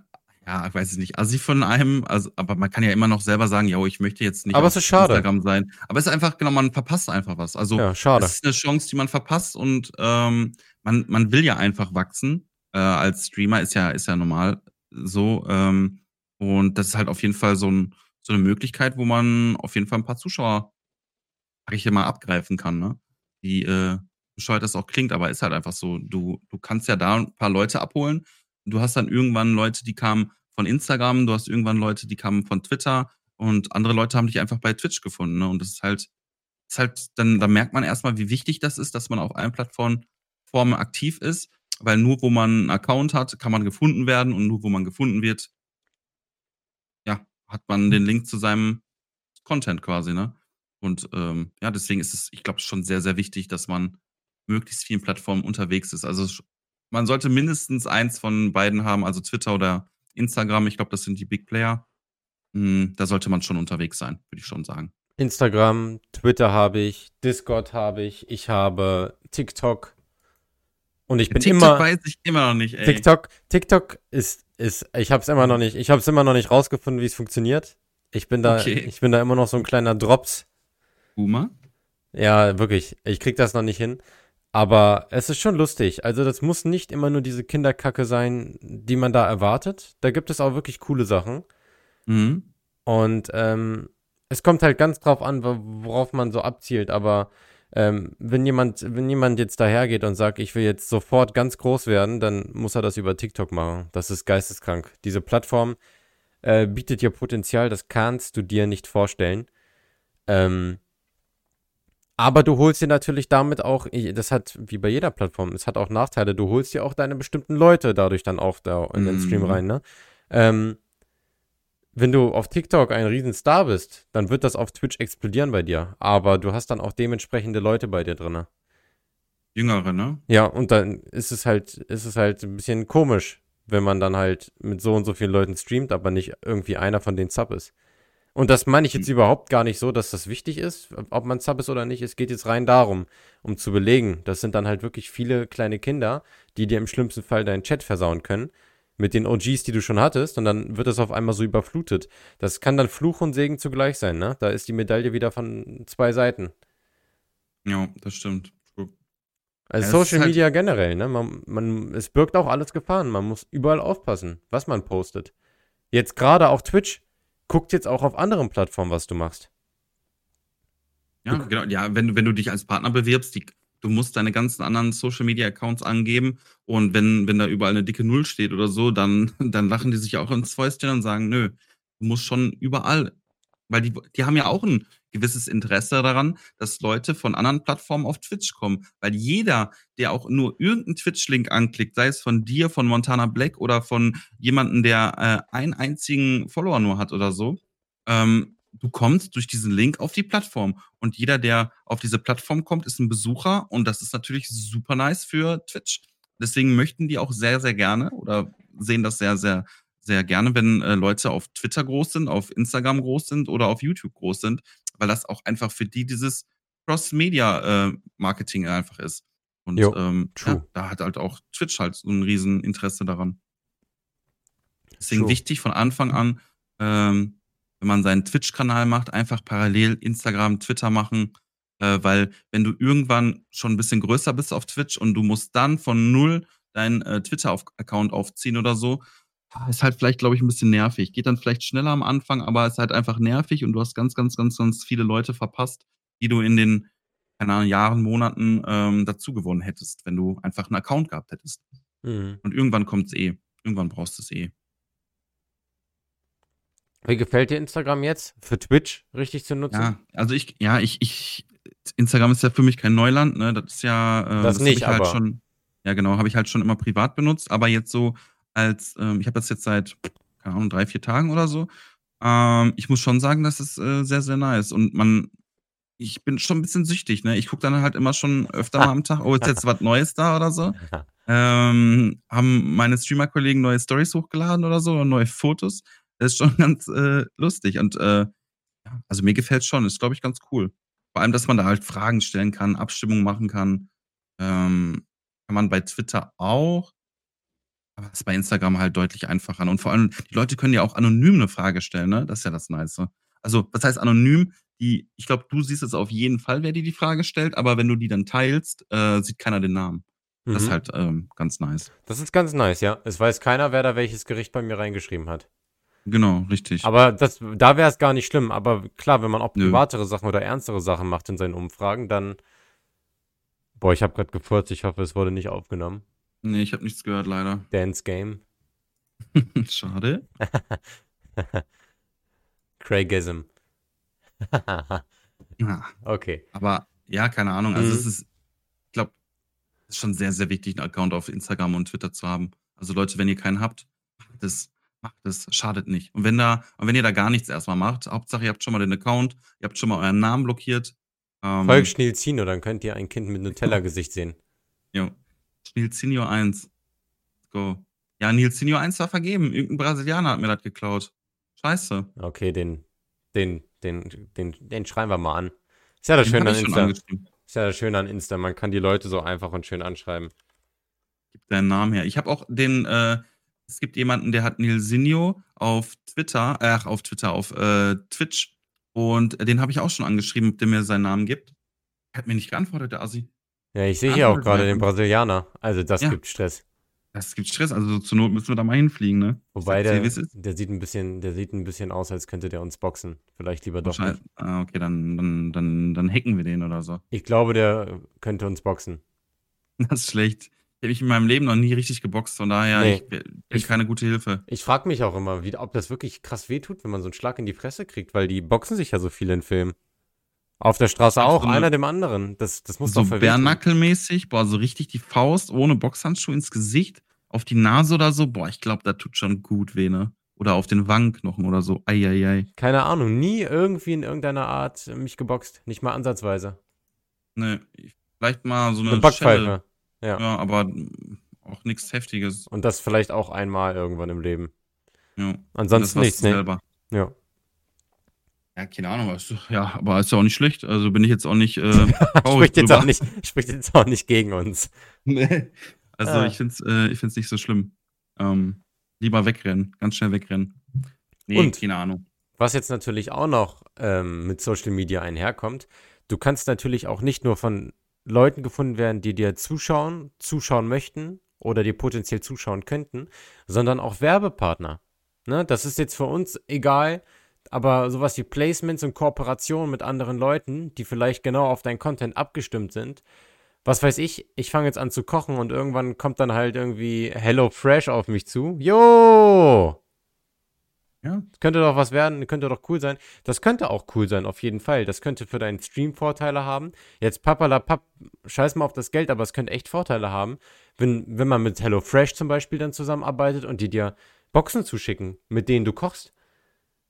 ja, ich weiß es nicht, assi von einem, also, aber man kann ja immer noch selber sagen, ja, ich möchte jetzt nicht Aber auf es ist schade. Instagram sein. Aber es ist einfach, genau, man verpasst einfach was. Also Ja, schade. es ist eine Chance, die man verpasst und ähm, man, man will ja einfach wachsen. Äh, als Streamer ist ja, ist ja normal so. Ähm, und das ist halt auf jeden Fall so, ein, so eine Möglichkeit, wo man auf jeden Fall ein paar Zuschauer, sag ich mal, abgreifen kann, ne? Die, äh, bescheuert das auch klingt, aber ist halt einfach so. Du, du kannst ja da ein paar Leute abholen. Du hast dann irgendwann Leute, die kamen von Instagram, du hast irgendwann Leute, die kamen von Twitter und andere Leute haben dich einfach bei Twitch gefunden. Ne? Und das ist halt, ist halt, dann, dann merkt man erstmal, wie wichtig das ist, dass man auf allen Plattformen Formen aktiv ist, weil nur wo man einen Account hat, kann man gefunden werden und nur wo man gefunden wird, ja, hat man den Link zu seinem Content quasi, ne? Und ähm, ja, deswegen ist es, ich glaube, schon sehr, sehr wichtig, dass man möglichst vielen Plattformen unterwegs ist. Also man sollte mindestens eins von beiden haben, also Twitter oder Instagram. Ich glaube, das sind die Big Player. Hm, da sollte man schon unterwegs sein, würde ich schon sagen. Instagram, Twitter habe ich, Discord habe ich, ich habe TikTok. Und ich bin TikTok immer. weiß ich immer noch nicht, ey. TikTok, TikTok ist, ist, ich habe es immer noch nicht, ich habe es immer noch nicht rausgefunden, wie es funktioniert. Ich bin da, Okay. ich bin da immer noch so ein kleiner Drops. Boomer? Ja, wirklich. Ich krieg das noch nicht hin. Aber es ist schon lustig. Also, das muss nicht immer nur diese Kinderkacke sein, die man da erwartet. Da gibt es auch wirklich coole Sachen. Mhm. Und ähm, es kommt halt ganz drauf an, wo- worauf man so abzielt. Aber ähm, wenn jemand, wenn jemand jetzt dahergeht und sagt, ich will jetzt sofort ganz groß werden, dann muss er das über TikTok machen. Das ist geisteskrank. Diese Plattform äh, bietet dir Potenzial, das kannst du dir nicht vorstellen. Ähm, aber du holst dir natürlich damit auch, das hat wie bei jeder Plattform, es hat auch Nachteile. Du holst dir auch deine bestimmten Leute dadurch dann auch da in den Stream Mhm. rein, ne? Ähm, wenn du auf TikTok ein Riesenstar bist, dann wird das auf Twitch explodieren bei dir. Aber du hast dann auch dementsprechende Leute bei dir drin. Jüngere, ne? Ja, und dann ist es halt, ist es halt ein bisschen komisch, wenn man dann halt mit so und so vielen Leuten streamt, aber nicht irgendwie einer von denen Sub ist. Und das meine ich jetzt überhaupt gar nicht so, dass das wichtig ist, ob man Sub ist oder nicht. Es geht jetzt rein darum, um zu belegen. Das sind dann halt wirklich viele kleine Kinder, die dir im schlimmsten Fall deinen Chat versauen können. Mit den OGs, die du schon hattest, und dann wird das auf einmal so überflutet. Das kann dann Fluch und Segen zugleich sein, ne? Da ist die Medaille wieder von zwei Seiten. Ja, das stimmt. Also Ja, Social halt- Media generell, ne? Man, man, es birgt auch alles Gefahren. Man muss überall aufpassen, was man postet. Jetzt gerade auf Twitch, guckt jetzt auch auf anderen Plattformen, was du machst. Ja, Du- genau. Ja, wenn, du- wenn du dich als Partner bewirbst, die, du musst deine ganzen anderen Social Media Accounts angeben und wenn, wenn da überall eine dicke Null steht oder so, dann, dann lachen die sich auch ins Fäustchen und sagen, nö, du musst schon überall, weil die, die haben ja auch ein gewisses Interesse daran, dass Leute von anderen Plattformen auf Twitch kommen. Weil jeder, der auch nur irgendeinen Twitch-Link anklickt, sei es von dir, von Montana Black oder von jemandem, der äh, einen einzigen Follower nur hat oder so, ähm, du kommst durch diesen Link auf die Plattform. Und jeder, der auf diese Plattform kommt, ist ein Besucher und das ist natürlich super nice für Twitch. Deswegen möchten die auch sehr, sehr gerne oder sehen das sehr, sehr, sehr gerne, wenn äh, Leute auf Twitter groß sind, auf Instagram groß sind oder auf YouTube groß sind, weil das auch einfach für die dieses Cross-Media-Marketing einfach ist. Und Jo, ähm, ja, da hat halt auch Twitch halt so ein riesen Interesse daran. Deswegen True. wichtig von Anfang an, ähm, wenn man seinen Twitch-Kanal macht, einfach parallel Instagram, Twitter machen, äh, weil wenn du irgendwann schon ein bisschen größer bist auf Twitch und du musst dann von null deinen äh, Twitter-Account aufziehen oder so, ist halt vielleicht, glaube ich, ein bisschen nervig. Geht dann vielleicht schneller am Anfang, aber ist halt einfach nervig und du hast ganz, ganz, ganz, ganz viele Leute verpasst, die du in den, keine Ahnung, Jahren, Monaten ähm, dazu gewonnen hättest, wenn du einfach einen Account gehabt hättest. Mhm. Und irgendwann kommt's eh. Irgendwann brauchst du es eh. Wie gefällt dir Instagram jetzt? Für Twitch richtig zu nutzen? Ja, also ich, ja, ich, ich, Instagram ist ja für mich kein Neuland, ne? Das ist ja, äh, Das hab nicht, ich halt aber- schon, ja genau, habe ich halt schon immer privat benutzt, aber jetzt so als, ähm, ich habe das jetzt seit, keine Ahnung, drei, vier Tagen oder so. Ähm, ich muss schon sagen, das ist äh, sehr, sehr nice. Und man, ich bin schon ein bisschen süchtig, ne? Ich gucke dann halt immer schon öfter mal am Tag, oh, ist jetzt was Neues da oder so. Ähm, haben meine Streamer-Kollegen neue Stories hochgeladen oder so, oder neue Fotos. Das ist schon ganz äh, lustig. Und äh, also mir gefällt schon. Ist, glaube ich, ganz cool. Vor allem, dass man da halt Fragen stellen kann, Abstimmungen machen kann. Ähm, kann man bei Twitter auch. Aber ist bei Instagram halt deutlich einfacher. Und vor allem, die Leute können ja auch anonym eine Frage stellen, ne? Das ist ja das Nice. Also, was heißt anonym? Die, ich glaube, du siehst es auf jeden Fall, wer dir die Frage stellt, aber wenn du die dann teilst, äh, sieht keiner den Namen. Das ist Mhm. halt ähm, ganz nice. Das ist ganz nice, ja. Es weiß keiner, wer da welches Gericht bei mir reingeschrieben hat. Genau, richtig. Aber das, da wäre es gar nicht schlimm. Aber klar, wenn man auch privatere Sachen oder ernstere Sachen macht in seinen Umfragen, dann. Boah, ich habe gerade gefurzt. Ich hoffe, es wurde nicht aufgenommen. Nee, ich habe nichts gehört, leider. Dance Game. Schade. Craigism. Ja, okay. aber ja, keine Ahnung. Also Mhm. es ist, ich glaube, es ist schon sehr, sehr wichtig, einen Account auf Instagram und Twitter zu haben. Also Leute, wenn ihr keinen habt, macht es, macht es, schadet nicht. Und wenn da, und wenn ihr da gar nichts erstmal macht, Hauptsache ihr habt schon mal den Account, ihr habt schon mal euren Namen blockiert. Ähm, Folgt Schnilzino, dann könnt ihr ein Kind mit Nutella-Gesicht sehen. Jo. Nilzinho 1. Let's go. Ja, Nilzinho 1 war vergeben. Irgendein Brasilianer hat mir das geklaut. Scheiße. Okay, den, den, den, den, den schreiben wir mal an. Ist ja das Schöne an Insta. Ist ja das Schöne an Insta. Man kann die Leute so einfach und schön anschreiben. Gib deinen Namen her. Ich habe auch den, äh, es gibt jemanden, der hat Nilsinho auf Twitter, äh, ach, auf Twitter, auf äh, Twitch. Und den habe ich auch schon angeschrieben, ob der mir seinen Namen gibt. Er hat mir nicht geantwortet, der Assi. Ja, ich sehe hier auch gerade den. Brasilianer. Also das Ja. gibt Stress. Das gibt Stress, also zur Not müssen wir da mal hinfliegen, ne? Wobei der, der sieht ein bisschen, der sieht ein bisschen aus, als könnte der uns boxen. Vielleicht lieber doch nicht. Ah, okay, dann, dann, dann, dann hacken wir den oder so. Ich glaube, der könnte uns boxen. Das ist schlecht. Ich habe mich in meinem Leben noch nie richtig geboxt, von daher Nee. ich bin Ich- keine gute Hilfe. Ich frage mich auch immer, wie, ob das wirklich krass wehtut, wenn man so einen Schlag in die Fresse kriegt, weil die boxen sich ja so viel in Filmen. Auf der Straße auch, so eine- einer dem anderen. Das, das muss So doch. Bärnackelmäßig, boah, so richtig die Faust ohne Boxhandschuh ins Gesicht, auf die Nase oder so, boah, ich glaube, da tut schon gut weh, ne? Oder auf den Wangenknochen oder so, eieiei. Keine Ahnung, nie irgendwie in irgendeiner Art mich geboxt. Nicht mal ansatzweise. Ne, vielleicht mal so eine, Eine. Backpfeife. Ja. Ja, aber auch nichts Heftiges. Und das vielleicht auch einmal irgendwann im Leben. Ja. Ansonsten nichts, ne? selber. Ja. Ja, keine Ahnung, was. Ja, aber ist ja auch nicht schlecht. Also bin ich jetzt auch nicht äh, Spricht jetzt, drüber. auch nicht, spricht jetzt auch nicht gegen uns. Nee. Also Ah. ich finde es äh, ich find's nicht so schlimm. Ähm, lieber wegrennen, ganz schnell wegrennen. Nee, Und? keine Ahnung. Was jetzt natürlich auch noch ähm, mit Social Media einherkommt, du kannst natürlich auch nicht nur von Leuten gefunden werden, die dir zuschauen, zuschauen möchten oder dir potenziell zuschauen könnten, sondern auch Werbepartner. Ne? Das ist jetzt für uns egal, aber sowas wie Placements und Kooperationen mit anderen Leuten, die vielleicht genau auf dein Content abgestimmt sind. Was weiß ich, ich fange jetzt an zu kochen und irgendwann kommt dann halt irgendwie Hello Fresh auf mich zu. Jo! Ja. Könnte doch was werden, könnte doch cool sein. Das könnte auch cool sein, auf jeden Fall. Das könnte für deinen Stream Vorteile haben. Jetzt papalapap, scheiß mal auf das Geld, aber es könnte echt Vorteile haben, wenn, wenn man mit HelloFresh zum Beispiel dann zusammenarbeitet und die dir Boxen zuschicken, mit denen du kochst.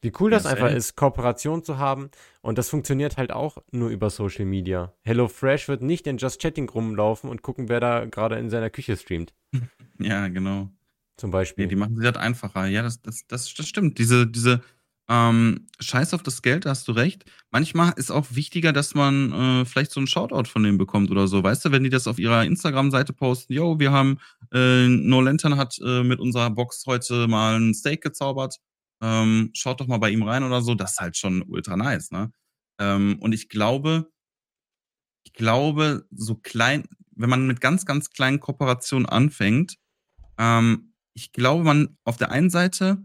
Wie cool Ja, das einfach safe. ist, Kooperation zu haben. Und das funktioniert halt auch nur über Social Media. HelloFresh wird nicht in Just Chatting rumlaufen und gucken, wer da gerade in seiner Küche streamt. Ja, genau. Zum Beispiel. die machen sie halt einfacher. Ja, das, das, das, das stimmt. Diese, diese ähm, Scheiß auf das Geld, da hast du recht. Manchmal ist auch wichtiger, dass man äh, vielleicht so einen Shoutout von denen bekommt oder so. Weißt du, wenn die das auf ihrer Instagram-Seite posten, yo, wir haben, äh, No Lantern hat äh, mit unserer Box heute mal ein Steak gezaubert. Ähm, schaut doch mal bei ihm rein oder so. Das ist halt schon ultra nice, ne? Ähm, und ich glaube, ich glaube, so klein, wenn man mit ganz, ganz kleinen Kooperationen anfängt, ähm, ich glaube, man auf der einen Seite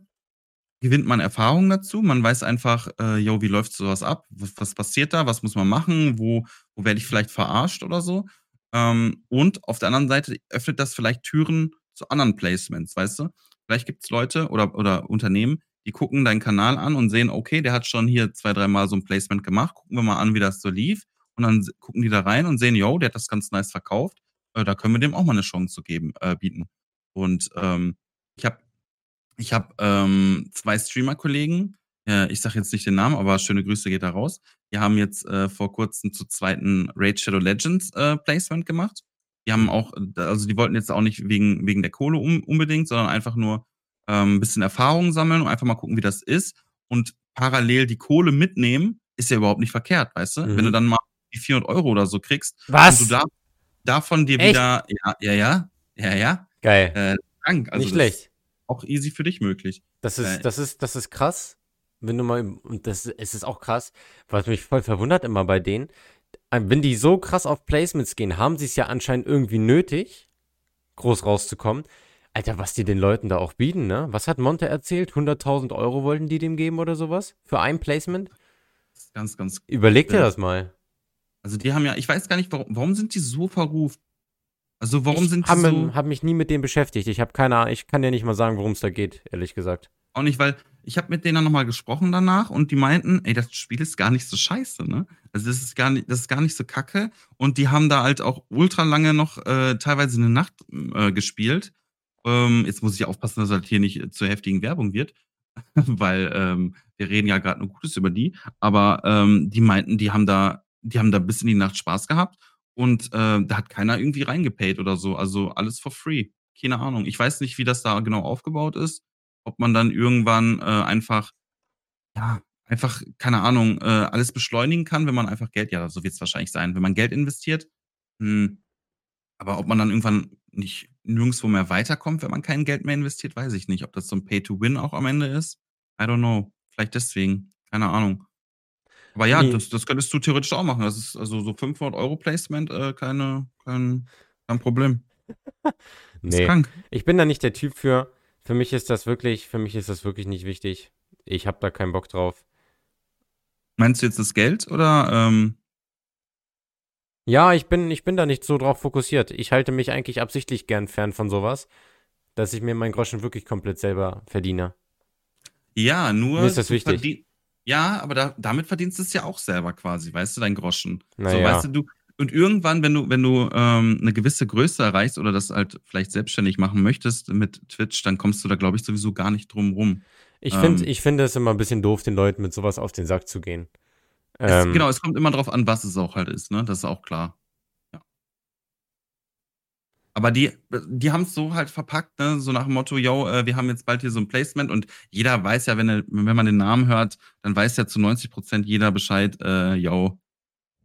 gewinnt man Erfahrung dazu. Man weiß einfach, äh, yo, wie läuft sowas ab? Was, was passiert da? Was muss man machen? Wo, wo werde ich vielleicht verarscht oder so? Ähm, und auf der anderen Seite öffnet das vielleicht Türen zu anderen Placements, weißt du? Vielleicht gibt es Leute oder, oder Unternehmen, die gucken deinen Kanal an und sehen, okay, der hat schon hier zwei, dreimal so ein Placement gemacht. Gucken wir mal an, wie das so lief. Und dann gucken die da rein und sehen, yo, der hat das ganz nice verkauft. Äh, da können wir dem auch mal eine Chance zu geben, äh, bieten. Und ähm, ich habe ich hab, ähm, zwei Streamer-Kollegen, äh, ich sage jetzt nicht den Namen, aber schöne Grüße geht da raus. Die haben jetzt äh, vor kurzem zu zweiten Raid Shadow Legends äh, Placement gemacht. Die haben auch, äh, also die wollten jetzt auch nicht wegen, wegen der Kohle um, unbedingt, sondern einfach nur ähm, ein bisschen Erfahrung sammeln und einfach mal gucken, wie das ist. Und parallel die Kohle mitnehmen, ist ja überhaupt nicht verkehrt, weißt du? Mhm. Wenn du dann mal die 400 Euro oder so kriegst Was? und du da, davon dir Echt? wieder, ja, ja, ja, ja, ja, Geil. äh, Dank. Also nicht schlecht. auch easy für dich möglich. Das Äh, ist, das ist, das ist krass. Wenn du mal, und das es ist auch krass, was mich voll verwundert immer bei denen. äh, Wenn die so krass auf Placements gehen, haben sie es ja anscheinend irgendwie nötig, groß rauszukommen. Alter, was die den Leuten da auch bieten, ne? Was hat Monte erzählt? 100.000 Euro wollten die dem geben oder sowas? Für ein Placement? Das ist ganz, ganz. Überleg dir das mal. Also die haben ja, ich weiß gar nicht, warum, warum sind die so verruft? Also warum ich sind die habe so? hab mich nie mit dem beschäftigt. Ich habe keine Ahnung, ich kann dir nicht mal sagen, worum es da geht, ehrlich gesagt. Auch nicht, weil ich habe mit denen dann nochmal gesprochen danach und die meinten, ey, das Spiel ist gar nicht so scheiße, ne? Also das ist gar nicht, das ist gar nicht so kacke. Und die haben da halt auch ultra lange noch äh, teilweise eine Nacht äh, gespielt. Ähm, jetzt muss ich aufpassen, dass das halt hier nicht äh, zur heftigen Werbung wird, weil ähm, wir reden ja gerade nur Gutes über die. Aber ähm, die meinten, die haben da, die haben da bis in die Nacht Spaß gehabt und äh, da hat keiner irgendwie reingepaid oder so. Also alles for free. Keine Ahnung. Ich weiß nicht, wie das da genau aufgebaut ist ob man dann irgendwann äh, einfach ja, einfach, keine Ahnung, äh, alles beschleunigen kann, wenn man einfach Geld ja, so wird's wahrscheinlich sein, wenn man Geld investiert. Hm, aber ob man dann irgendwann nicht nirgendswo mehr weiterkommt, wenn man kein Geld mehr investiert, weiß ich nicht. Ob das so 'n Pay to Win auch am Ende ist? I don't know. Vielleicht deswegen, keine Ahnung. Aber ja, Ne. das das könntest du theoretisch auch machen. Das ist also so 500 € Placement, äh, keine kein kein Problem. Ist Ne, krank. ich bin da nicht der Typ für. Für mich ist das wirklich für mich ist das wirklich nicht wichtig. Ich habe da keinen Bock drauf. Meinst du jetzt das Geld oder, ähm Ja, ich bin ich bin da nicht so drauf fokussiert. Ich halte mich eigentlich absichtlich gern fern von so was, dass ich mir meinen Groschen wirklich komplett selber verdiene. Ja, nur Mir ist das du wichtig. ja, aber da damit verdienst du's ja auch selber quasi, weißt du, deinen Groschen. Na So, weißt du, du und irgendwann, wenn du wenn du, ähm, 'ne gewisse Größe erreichst oder das halt vielleicht selbstständig machen möchtest mit Twitch, dann kommst du da, glaube ich, sowieso gar nicht drum rum. Ich finde Ähm ich finde es immer 'n bisschen doof, den Leuten mit so was auf den Sack zu gehen. Es Ähm genau, es kommt immer drauf an, was es auch halt ist, ne? Das ist auch klar. Ja. Aber die die haben's so halt verpackt, ne, so nach dem Motto: „Jo, äh, wir haben jetzt bald hier so 'n Placement“ und jeder weiß ja, wenn er wenn man den Namen hört, dann weiß ja zu 90 % jeder Bescheid, äh, jo,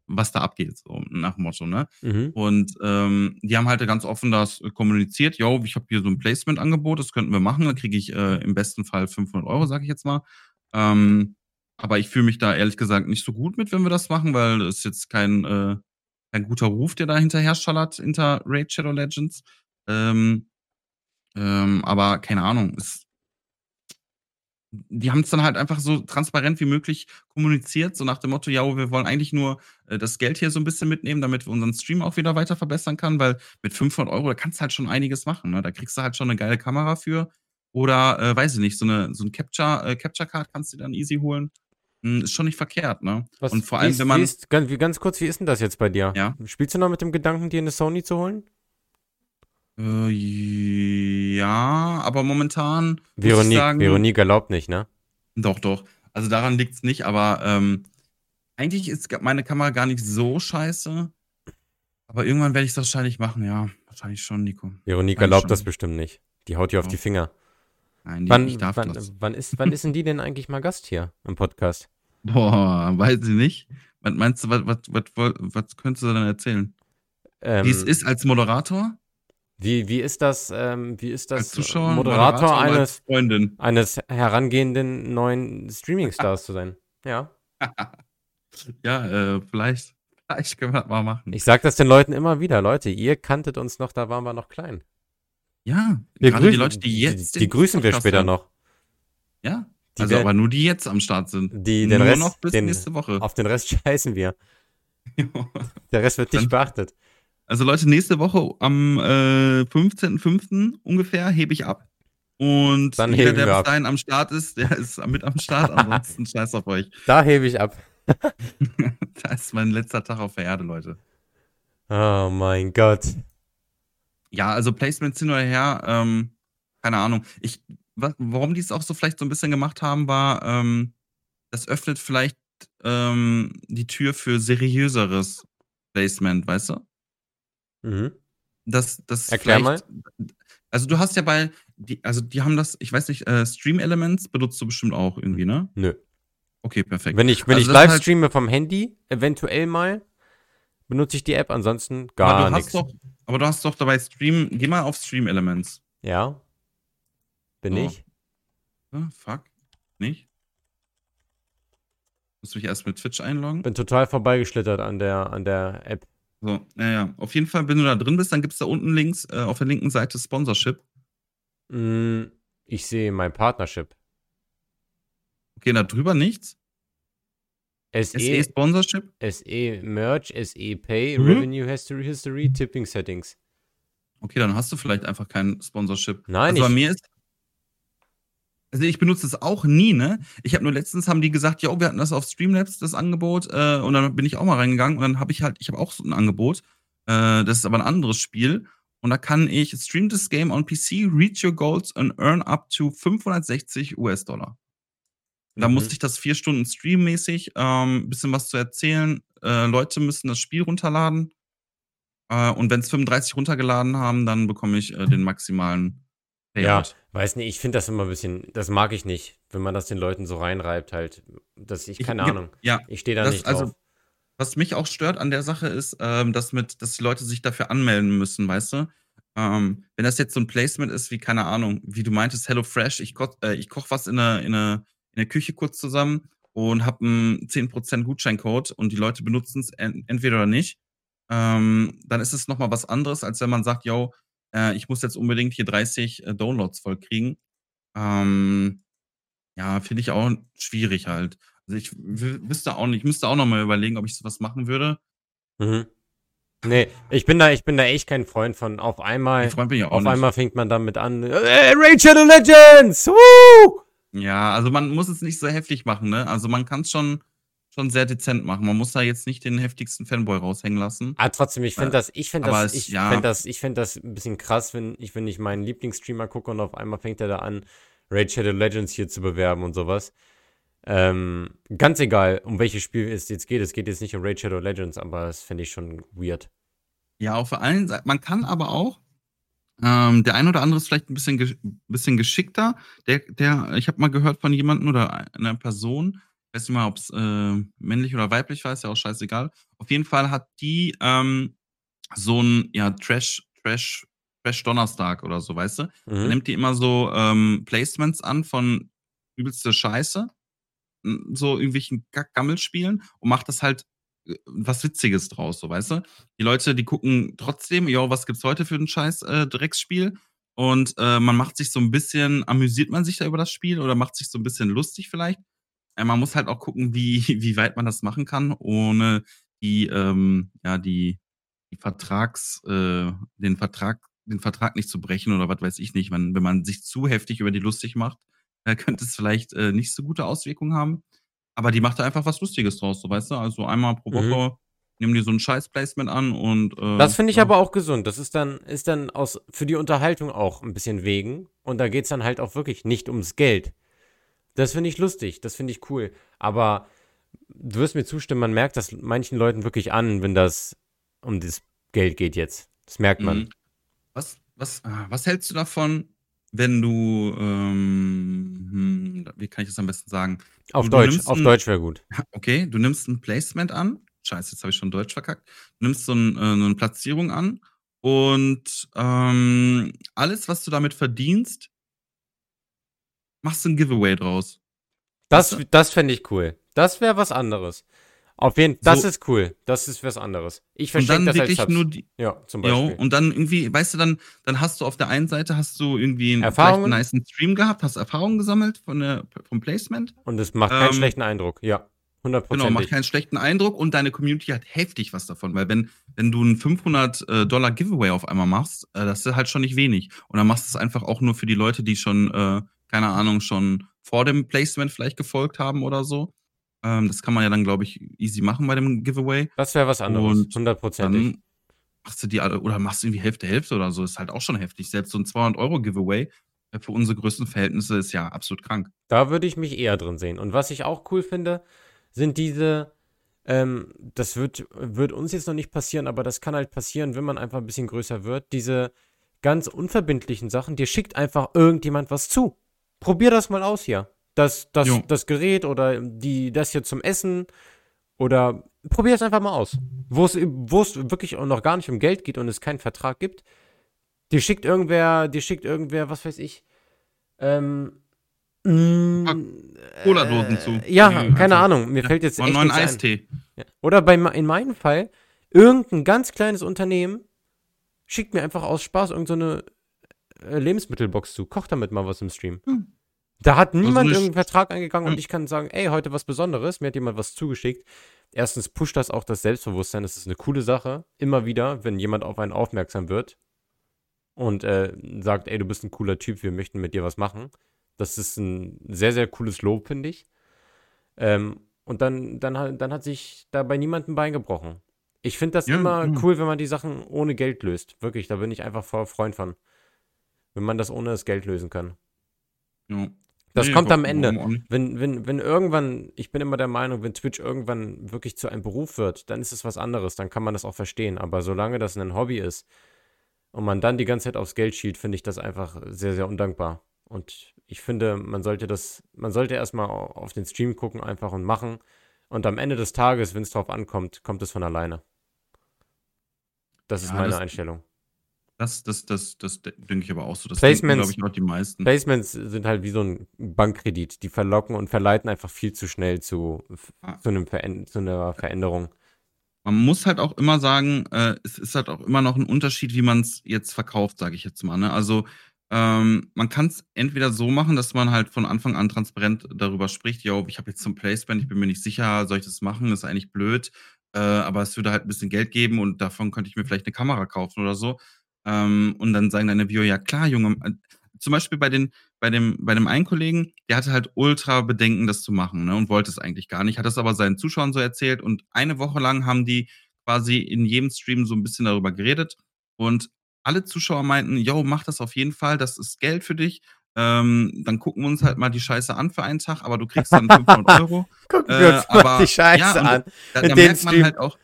was da abgeht, so nach dem Motto, ne? Mhm. Und, ähm, die haben halt ganz offen das kommuniziert: „Jo, ich habe hier so 'n Placement-Angebot, das könnten wir machen. Dann kriege ich, äh, im besten Fall 500 €“, sage ich jetzt mal. Ähm, aber ich fühle mich da ehrlich gesagt nicht so gut mit, wenn wir das machen, weil das ist jetzt kein, äh kein guter Ruf, der da hinterher schallert hinter Raid Shadow Legends. Ähm, ähm, aber keine Ahnung, es die haben's dann halt einfach so transparent wie möglich kommuniziert, so nach dem Motto: „Ja, wir wollen eigentlich nur, äh, das Geld hier so 'n bisschen mitnehmen, damit wir unseren Stream auch wieder weiter verbessern kann“, weil mit 500 €, da kannst du halt schon einiges machen, ne? Da kriegst du halt schon 'ne geile Kamera für oder, äh, weiß ich nicht, so 'ne so 'n Capture äh, Capture Card kannst du dann easy holen. Hm, ist schon nicht verkehrt, ne? Was Und vor wie allem, ist wenn wie man ist gan wie ganz kurz, wie ist 'n das jetzt bei dir? Ja? Spielst du noch mit dem Gedanken, dir 'ne Sony zu holen? Äh, ja, aber momentan ich Veronique sagen Veronique erlaubt nicht, ne? Doch, doch. Also, daran liegt's nicht, aber, ähm, eigentlich ist meine Kamera gar nicht so scheiße. Aber irgendwann werde ich's wahrscheinlich machen, ja. Wahrscheinlich schon, Nico. Veronique erlaubt das schon. bestimmt nicht. Die haut dir auf die. Finger. Nein, die ich Wann darf wann das. wann ist wann ist denn die denn eigentlich mal Gast hier im Podcast? Boah, weiß ich nicht. Was meinst du, was was was was könntest du denn erzählen? Wie's Ähm ist als Moderator? Wie wie ist das ähm, wie ist das, Moderator Moderator eines eines herangehenden neuen Streaming-Stars zu sein? Ja. Ja, äh, vielleicht vielleicht können wir das mal machen. Ich sage das den Leuten immer wieder: „Leute, ihr kanntet uns noch, da waren wir noch klein.“ Ja, Wir grade die grüßen Leute, die jetzt die den grüßen wir später hören. noch. Ja, Die also wer aber nur die jetzt am Start sind. die den Nur Rest noch bis den nächste Woche. auf den Rest scheißen wir. Der Rest wird nicht beachtet. Also, Leute, nächste Woche am, äh, 15.05. ungefähr hebe ich ab. Und Dann jeder, der bis dahin am Start ist, der ist mit am Start. Ansonsten scheiß auf euch. Da hebe ich ab. Da ist mein letzter Tag auf der Erde, Leute. Oh mein Gott. Ja, also Placements hin oder her, ähm, keine Ahnung. Ich wa warum die's auch so vielleicht so 'n bisschen gemacht haben, war, ähm, das öffnet vielleicht, ähm, die Tür für seriöseres Placement, weißt du? Mhm. Dass das Erklär mal. also, du hast ja bei die also, die haben das ich weiß nicht, äh, Stream Elements benutzt du bestimmt auch irgendwie, ne? Nö. Okay, perfekt. Wenn ich wenn Also, ich das live halt streame vom Handy, eventuell mal, benutze ich die App, ansonsten aber gar du hast nix. doch aber du hast doch dabei Stream geh mal auf Stream Elements. Ja. Bin So. ich. Ah, fuck. Nicht? Muss mich erst mit Twitch einloggen. Bin total vorbeigeschlittert an der an der App. So, ja, ja. Auf jeden Fall, wenn du da drin bist, dann gibt's da unten links, äh, auf der linken Seite Sponsorship. Hm, ich sehe mein Partnership. Okay, da drüber nichts? SE SE Sponsorship? SE Merch, SE Pay, Mhm. Revenue History History, Tipping Settings. Okay, dann hast du vielleicht einfach kein Sponsorship. Nein, Also, bei ich mir ist also, ich benutze das auch nie, ne? Ich habe nur letztens haben die gesagt: „Jo, wir hatten das auf Streamlabs, das Angebot“, äh, und dann bin ich auch mal reingegangen und dann habe ich halt ich habe auch so 'n Angebot. Äh, das ist aber 'n anderes Spiel und da kann ich stream this game on PC, reach your goals and earn up to $560. Da Mhm. musste ich das 4 Stunden streammäßig, ähm, bisschen was zu erzählen. Äh, Leute müssen das Spiel runterladen. Äh, und wenn's 35 runtergeladen haben, dann bekomme ich, äh, den maximalen Ja, weiß nicht, ich finde das immer ein bisschen, das mag ich nicht, wenn man das den Leuten so reinreibt, halt. Dass ich, Ich keine gib Ahnung. ja, Ich stehe da das nicht also drauf. was mich auch stört an der Sache ist, ähm, dass mit dass die Leute sich dafür anmelden müssen, weißt du? Ähm, wenn das jetzt so 'n Placement ist wie, keine Ahnung, wie du meintest, HelloFresh, ich koch äh, ich koche was in der in der in der Küche kurz zusammen und habe 'n 10% Gutscheincode und die Leute benutzen's en entweder oder nicht, ähm, dann ist es noch mal was anderes, als wenn man sagt: „Jo, äh, ich muss jetzt unbedingt hier 30, äh, Downloads vollkriegen.“ Ähm, ja, finde ich auch schwierig halt. Also, ich wüsste auch nicht müsste auch noch mal überlegen, ob ich so was machen würde. Mhm. Ne, ich bin da ich bin da echt kein Freund von. Auf einmal ich auf nicht. einmal fängt man damit an, äh, Raid Shadow Legends! Woo! Ja, also, man muss es nicht so heftig machen, ne? Also, man kann's schon schon sehr dezent machen. Man muss da jetzt nicht den heftigsten Fanboy raushängen lassen. Ah, trotzdem, ich Äh, finde das ich finde das ich ja. fände das ich fände das 'n bisschen krass, wenn ich wenn ich meinen Lieblingsstreamer gucke und auf einmal fängt er da an, Raid Shadow Legends hier zu bewerben und so was. Ähm, ganz egal, um welches Spiel es jetzt geht. Es geht jetzt nicht um Raid Shadow Legends, aber das finde ich schon weird. Ja, auf der einen Sei man kann aber auch ähm, der ein oder andere ist vielleicht 'n bisschen bisschen geschickter. Der der ich habe mal gehört von jemandem oder einer Person, weiß nicht mal, ob's, äh, männlich oder weiblich war, ist ja auch scheißegal. Auf jeden Fall hat die, ähm, so 'n, ja, Trash Trash Trash-Donnerstag oder so, weißt du? Mhm. nimmt die immer so, ähm, Placements an von übelste Scheiße, so irgendwelchen Kack-Gammelspielen und macht das halt, äh, was Witziges draus, so, weißt du? Die Leute, die gucken trotzdem: „Jo, was gibt's heute für 'n scheiß, äh, Drecksspiel?“ Und, äh, man macht sich so 'n bisschen amüsiert man sich da über das Spiel oder macht sich so 'n bisschen lustig vielleicht? Äh, man muss halt auch gucken, wie wie weit man das machen kann, ohne die, ähm ja, die die Vertrags äh, den Vertrag den Vertrag nicht zu brechen oder was weiß ich nicht. Wenn wenn man sich zu heftig über die lustig macht, äh, könnte es vielleicht, äh, nicht so gute Auswirkungen haben. Aber die macht da einfach was Lustiges draus, so, weißt du? Also, einmal pro Mhm. Woche nehmen die so 'n Scheiß-Placement an und, äh, Das finde ich ja. aber auch gesund. Das ist dann ist dann aus für die Unterhaltung auch 'n bisschen wegen und da geht's dann halt auch wirklich nicht ums Geld. Das finde ich lustig, das finde ich cool. Aber du wirst mir zustimmen, man merkt das manchen Leuten wirklich an, wenn das um das Geld geht jetzt. Das merkt man. Mhm. Was was ah, was hältst du davon, wenn du, ähm, hm, wie kann ich das am besten sagen? Auf Du du Deutsch, nimmst auf 'n Deutsch wäre gut. okay, du nimmst 'n Placement an. Scheiße, jetzt habe ich schon Deutsch verkackt. Du nimmst so 'n äh, 'ne Platzierung an und, ähm, alles, was du damit verdienst machst du 'n Giveaway draus. Das du? das fände ich cool. Das wäre was anderes. Auf jeden das So ist cool. Das ist was anderes. Ich dann das als wirklich Subs. nur die Ja, zum jo, Beispiel. und dann irgendwie weißt du, dann dann hast du auf der einen Seite hast du irgendwie 'n vielleicht 'n Erfahrungen? nicen Stream gehabt, hast Erfahrungen gesammelt von der vom Placement. Und es macht keinen Ähm schlechten Eindruck. Ja, Genau, macht keinen schlechten Eindruck und deine Community hat heftig was davon, weil wenn wenn du 'n 500, äh, Dollar Giveaway auf einmal machst, äh, das ist halt schon nicht wenig. Und dann machst du's einfach auch nur für die Leute, die schon, äh, keine Ahnung, schon vor dem Placement vielleicht gefolgt haben oder so. Ähm, das kann man ja dann, glaube ich, easy machen bei dem Giveaway. Das wäre was anderes, Und hundertprozentig. machst du die alle oder machst irgendwie Hälfte, Hälfte oder so, ist halt auch schon heftig. Selbst so 'n 200 € Giveaway, äh, für unsere Größenverhältnisse ist ja absolut krank. Da würde ich mich eher drin sehen. Und was ich auch cool finde, sind diese ähm, das wird wird uns jetzt noch nicht passieren, aber das kann halt passieren, wenn man einfach 'n bisschen größer wird, diese ganz unverbindlichen Sachen. Dir schickt einfach irgendjemand was zu. Probier das mal aus hier. Das das Jo. das Gerät oder die das hier zum Essen oder probier es einfach mal aus. Wo's wo's wirklich auch noch gar nicht um Geld geht und es keinen Vertrag gibt. Dir schickt irgendwer dir schickt irgendwer, was weiß ich, ähm, hm, Pack Cola-Dosen zu. äh, ja, Die keine einfach Ahnung, mir ja, fällt jetzt echt neuen ein. Eistee. Ja. Oder bei in meinem Fall, irgend 'n ganz kleines Unternehmen schickt mir einfach aus Spaß irgend so 'ne, äh, Lebensmittelbox zu. Kocht damit mal was im Stream. Hm. Da hat Also niemand 'ne irgend 'n Sch Vertrag eingegangen und hm. ich kann sagen: „Ey, heute was Besonderes, mir hat jemand was zugeschickt.“ 1. pusht das auch das Selbstbewusstsein. Das ist 'ne coole Sache. Immer wieder, wenn jemand auf einen aufmerksam wird und, äh, sagt: „Ey, du bist 'n cooler Typ, wir möchten mit dir was machen.“ Das ist 'n sehr, sehr cooles Lob, finde ich. Ähm, und dann dann dann hat sich da bei niemandem 'n Bein gebrochen. Ich finde das Ja, immer ja. cool, wenn man die Sachen ohne Geld löst. Wirklich, da bin ich einfach voll Freund von. Wenn man das ohne das Geld lösen kann. Ja. Das Ne, kommt am Ende. Wenn wenn wenn irgendwann ich bin immer der Meinung, wenn Twitch irgendwann wirklich zu einem Beruf wird, dann ist es was anderes, dann kann man das auch verstehen. Aber solange das 'nen Hobby ist und man dann die ganze Zeit aufs Geld schielt, finde ich das einfach sehr, sehr undankbar. Und ich finde, man sollte das, man sollte erstmal auf den Stream gucken einfach und machen. Und am Ende des Tages, wenn es drauf ankommt, kommt es von alleine. Das ist Ja, meine das Einstellung. Das das das das de denke ich aber auch so. Das Placements glaube ich, auch die meisten. Placements sind halt wie so ein Bankkredit. Die verlocken und verleiten einfach viel zu schnell zu Ah. zu 'nem Veränd zu 'ner Veränderung. Man muss halt auch immer sagen, äh, es ist halt auch immer noch 'n Unterschied, wie man's jetzt verkauft, sage ich jetzt mal, ne? Also, ähm, man kann's entweder so machen, dass man halt von Anfang an transparent darüber spricht: „Jo, ich habe jetzt so 'n Placement, ich bin mir nicht sicher, soll ich das machen? Das ist eigentlich blöd, äh, aber es würde halt 'n bisschen Geld geben und davon könnte ich mir vielleicht 'ne Kamera kaufen oder so.“ Ähm, und dann sagen deine Viewer: „Ja klar, Junge.“ Äh, zum Beispiel bei den bei dem bei dem einen Kollegen, der hatte halt ultra Bedenken, das zu machen, ne, und wollte es eigentlich gar nicht, hat das aber seinen Zuschauern so erzählt und eine Woche lang haben die quasi in jedem Stream so 'n bisschen darüber geredet und alle Zuschauer meinten: „Jo, mach das auf jeden Fall, das ist Geld für dich. Ähm, dann gucken wir uns halt mal die Scheiße an für einen Tag, aber du kriegst dann 500 €.“ Gucken Äh, wir uns mal aber die Scheiße ja, an da da merkt man Stream. halt auch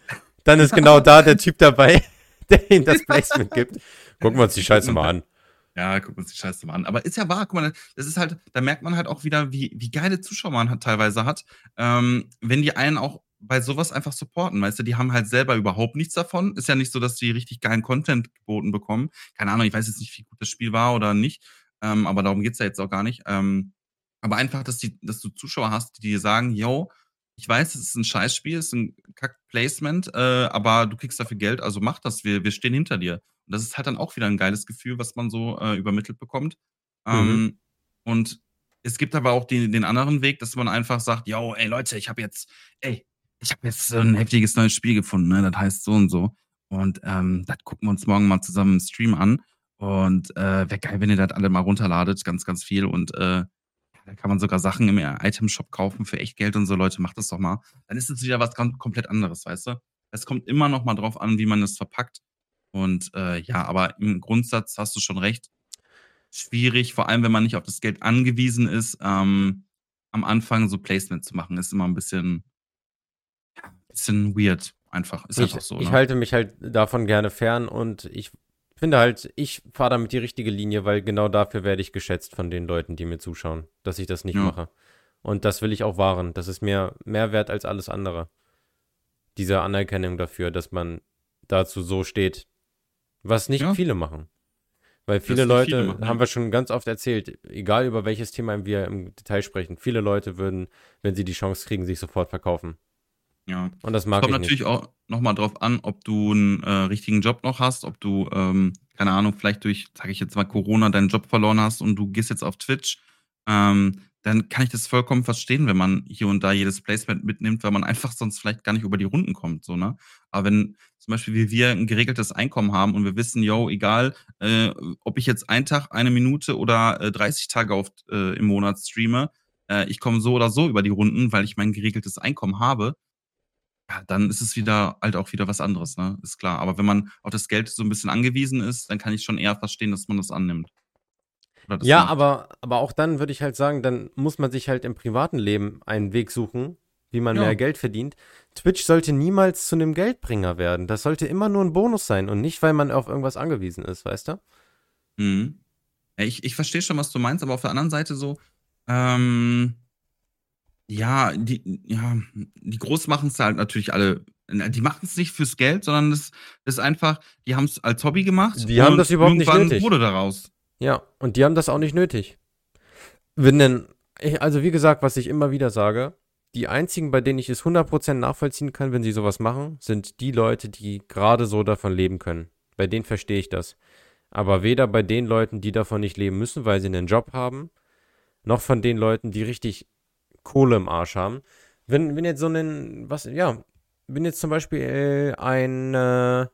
Dann ist genau da der Typ dabei, der ihnen das Placement gibt. Gucken wir uns die Scheiße mal an. Ja, gucken wir uns die Scheiße mal an. Aber ist ja wahr, guck mal, das ist halt da merkt man halt auch wieder, wie wie geile Zuschauer man halt teilweise hat, ähm, wenn die einen auch bei so was einfach supporten, weißt du? Die haben halt selber überhaupt nichts davon. Ist ja nicht so, dass die richtig geilen Content geboten bekommen. Keine Ahnung, ich weiß jetzt nicht, wie gut das Spiel war oder nicht, ähm, aber darum geht's ja jetzt auch gar nicht. Ähm, aber einfach, dass die dass du Zuschauer hast, die dir sagen: „Jo, ich weiß, es ist 'n Scheißspiel, es ist 'n Kack-Placement, äh, aber du kriegst dafür Geld, also mach das. Wir wir stehen hinter dir.“ Und das ist halt dann auch wieder 'n geiles Gefühl, was man so, äh, übermittelt bekommt. Mhm. Ähm, und es gibt aber auch den den anderen Weg, dass man einfach sagt: „Jo, ey Leute, ich habe jetzt ey, ich habe jetzt so 'n heftiges neues Spiel gefunden, ne? Das heißt so und so. Und, ähm, das gucken wir uns morgen mal zusammen im Stream an. Und, äh, wäre geil, wenn ihr das alle mal runterladet, ganz, ganz viel. Und, äh, da kann man sogar Sachen im Itemshop kaufen für echt Geld und so. Leute, macht das doch mal.“ Dann ist es wieder was ganz komplett anderes, weißt du? Es kommt immer noch mal drauf an, wie man es verpackt. Und, äh, ja, aber im Grundsatz hast du schon recht. Schwierig, vor allem, wenn man nicht auf das Geld angewiesen ist, ähm, am Anfang so Placement zu machen, ist immer 'n bisschen bisschen weird einfach. Ist Ich einfach so, ich ne? halte mich halt davon gerne fern und ich finde halt, ich fahre damit die richtige Linie, weil genau dafür werde ich geschätzt von den Leuten, die mir zuschauen, dass ich das nicht Ja. mache. Und das will ich auch wahren. Das ist mir mehr wert als alles andere. Diese Anerkennung dafür, dass man dazu so steht. Was nicht Ja. viele machen. Weil viele Leute, viele machen, haben wir schon ganz oft erzählt, egal über welches Thema wir im Detail sprechen, viele Leute würden, wenn sie die Chance kriegen, sich sofort verkaufen. Ja. Und das Es mag kommt ich nicht. natürlich auch noch mal drauf an, ob du 'n, äh, richtigen Job noch hast, ob du, ähm, keine Ahnung, vielleicht durch, sage ich jetzt mal, Corona deinen Job verloren hast und du gehst jetzt auf Twitch. Ähm, dann kann ich das vollkommen verstehen, wenn man hier und da jedes Placement mitnimmt, weil man einfach sonst vielleicht gar nicht über die Runden kommt, so, ne? Aber wenn zum Beispiel wie wir 'n geregeltes Einkommen haben und wir wissen: „Jo, egal, äh, ob ich jetzt einen Tag, eine Minute oder, äh, 30 Tage auf äh, im Monat streame, äh, ich komme so oder so über die Runden, weil ich mein geregeltes Einkommen habe.“ Ja, dann ist es wieder halt auch wieder was anderes, ne? Ist klar. Aber wenn man auf das Geld so 'n bisschen angewiesen ist, dann kann ich schon eher verstehen, dass man das annimmt. Das Ja, macht. aber aber auch dann würde ich halt sagen, dann muss man sich halt im privaten Leben einen Weg suchen, wie man Ja. mehr Geld verdient. Twitch sollte niemals zu 'nem Geldbringer werden. Das sollte immer nur 'n Bonus sein und nicht, weil man auf irgendwas angewiesen ist, weißt du? Mhm. Ich ich verstehe schon, was du meinst, aber auf der anderen Seite so, ähm ja, die ja, die Großen machen's halt natürlich alle die machen's nicht fürs Geld, sondern das ist einfach die haben's als Hobby gemacht Die haben das überhaupt nicht nötig. wurde daraus. Ja, und die haben das auch nicht nötig. Wenn denn ich also, wie gesagt, was ich immer wieder sage, die einzigen, bei denen ich es 100% nachvollziehen kann, wenn sie so was machen, sind die Leute, die grade so davon leben können. Bei denen verstehe ich das. Aber weder bei den Leuten, die davon nicht leben müssen, weil sie 'nen Job haben, noch von den Leuten, die richtig Kohle im Arsch haben. Wenn wenn jetzt so 'nen was ja, wenn jetzt zum Beispiel, äh, ein, äh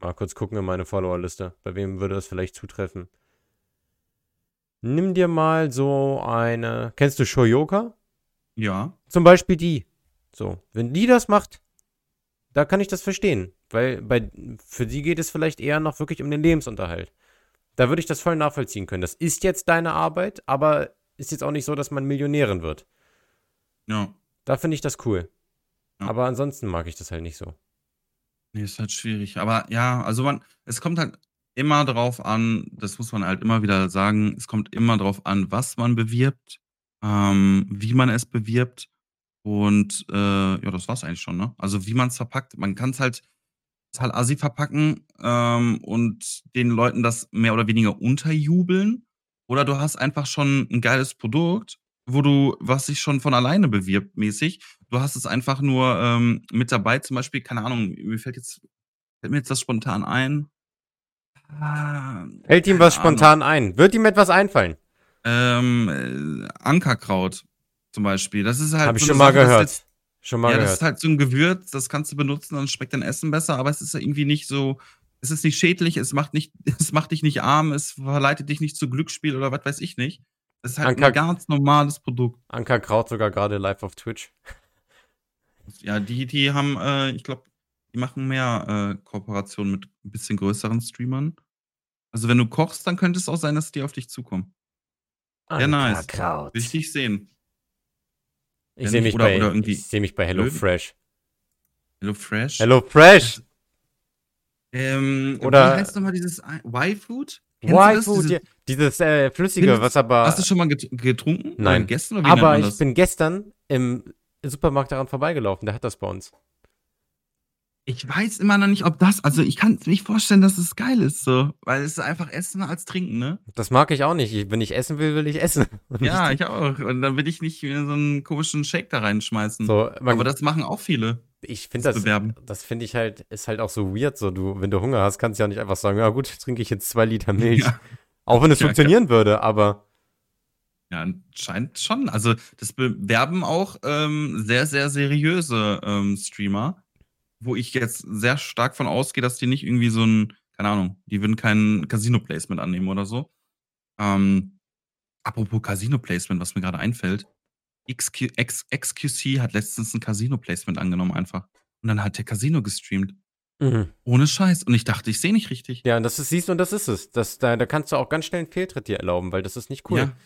mal kurz gucken in meine Followerliste. Bei wem würde das vielleicht zutreffen? Nimm dir mal so eine kennst du Shoyoka? Ja. Zum Beispiel die. So, wenn die das macht, da kann ich das verstehen, weil bei für die geht es vielleicht eher noch wirklich um den Lebensunterhalt. Da würde ich das voll nachvollziehen können. Das ist jetzt deine Arbeit, aber ist jetzt auch nicht so, dass man Millionärin wird. Ja. Da finde ich das cool. Ja. Aber ansonsten mag ich das halt nicht so. Ne, ist halt schwierig. Aber ja, also man es kommt halt immer drauf an das muss man halt immer wieder sagen, es kommt immer drauf an, was man bewirbt, ähm, wie man es bewirbt und, äh, ja, das war's eigentlich schon, ne? Also, wie man's verpackt. Man kann's halt total assi verpacken, ähm, und den Leuten das mehr oder weniger unterjubeln. Oder du hast einfach schon 'n geiles Produkt, wo du was sich schon von alleine bewirbt mäßig. Du hast es einfach nur, ähm, mit dabei, zum Beispiel, keine Ahnung, mir fällt jetzt fällt mir jetzt das spontan ein. Ah, Fällt ihm was Ahnung. spontan ein? Wird ihm etwas einfallen? Ähm, äh, Ankerkraut zum Beispiel. Das ist halt Habe ich so 'ne schon mal Sache, das gehört. jetzt Schon mal ja, das gehört. ist halt so 'n Gewürz, das kannst du benutzen, dann schmeckt dein Essen besser, aber es ist ja irgendwie nicht so es ist nicht schädlich, es macht nicht es macht dich nicht arm, es verleitet dich nicht zu Glücksspiel oder was weiß ich nicht. Es ist halt Anker ganz normales Produkt. Ankerkraut sogar grade live auf Twitch. Ja, die die haben, äh ich glaube, die machen mehr, äh, Kooperationen mit 'n bisschen größeren Streamern. Also, wenn du kochst, dann könnte es auch sein, dass die auf dich zukommen. Sehr nice. Will ich dich sehen. Ich sehe mich sehe mich bei? HelloFresh. HelloFresh? HelloFresh! Ähm, wie Oder heißt noch mal dieses Y-Food? Y-Food, ja. Dieses, äh, Flüssige, Findest was hast du aber schon mal get getrunken oder Nein. oder wie nennt Aber ich bin gestern im Supermarkt daran vorbeigelaufen, der hat das bei uns. Ich weiß immer noch nicht, ob das also, ich kann's mir nicht vorstellen, dass es geil ist so, weil es ist einfach Essen als Trinken, ne? Das mag ich auch nicht. Ich wenn ich essen will, will ich essen. Ja, ich auch. Und dann will ich nicht so 'n komischen Shake da reinschmeißen. So, Aber das machen auch viele. Ich finde Das das bewerben. das finde ich halt ist halt auch so weird so. Du wenn du Hunger hast, kannst du ja nicht einfach sagen: „Ja gut, trinke ich jetzt 2 Liter Milch.“ Ja. Auch wenn es Ja, funktionieren würde, aber Ja, anscheinend schon. Also, das bewerben auch, ähm, sehr, sehr seriöse, ähm, Streamer, wo ich jetzt sehr stark von ausgehe, dass die nicht irgendwie so 'n keine Ahnung, die würden kein Casino-Placement annehmen oder so. Ähm, apropos Casino-Placement, was mir grade einfällt. XQ X XQC hat letztens 'n Casino-Placement angenommen einfach. Und dann hat der Casino gestreamt. Mhm. Ohne Scheiß. Und ich dachte, ich sehe nicht richtig. Ja, und das ist siehst du, und das ist es. Das da da kannst du auch ganz schnell 'n Fehltritt dir erlauben, weil das ist nicht cool. Ja.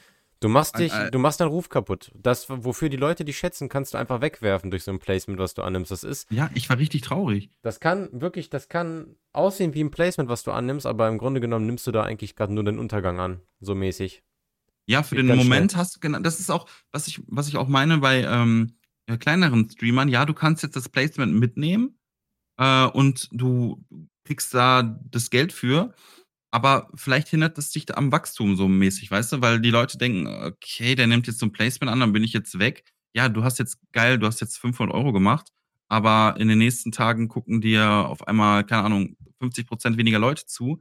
Du machst Ein dich du machst deinen Ruf kaputt. Das, wofür die Leute dich schätzen, kannst du einfach wegwerfen durch so 'n Placement, was du annimmst. Das ist Ja, ich war richtig traurig. das kann wirklich das kann aussehen wie 'n Placement, was du annimmst, aber im Grunde genommen nimmst du da eigentlich grad nur den Untergang an, so mäßig. Ja, für Geht den Moment schnell. hast du gena das ist auch, was ich was ich auch meine bei, ähm, äh, kleineren Streamern. Ja, du kannst jetzt das Placement mitnehmen, äh, und du kriegst da das Geld für, aber vielleicht hindert es dich da am Wachstum so mäßig, weißt du? Weil die Leute denken: „Okay, der nimmt jetzt so 'n Placement an, dann bin ich jetzt weg.“ Ja, du hast jetzt geil, du hast jetzt 500 € gemacht, aber in den nächsten Tagen gucken dir auf einmal, keine Ahnung, 50 % weniger Leute zu.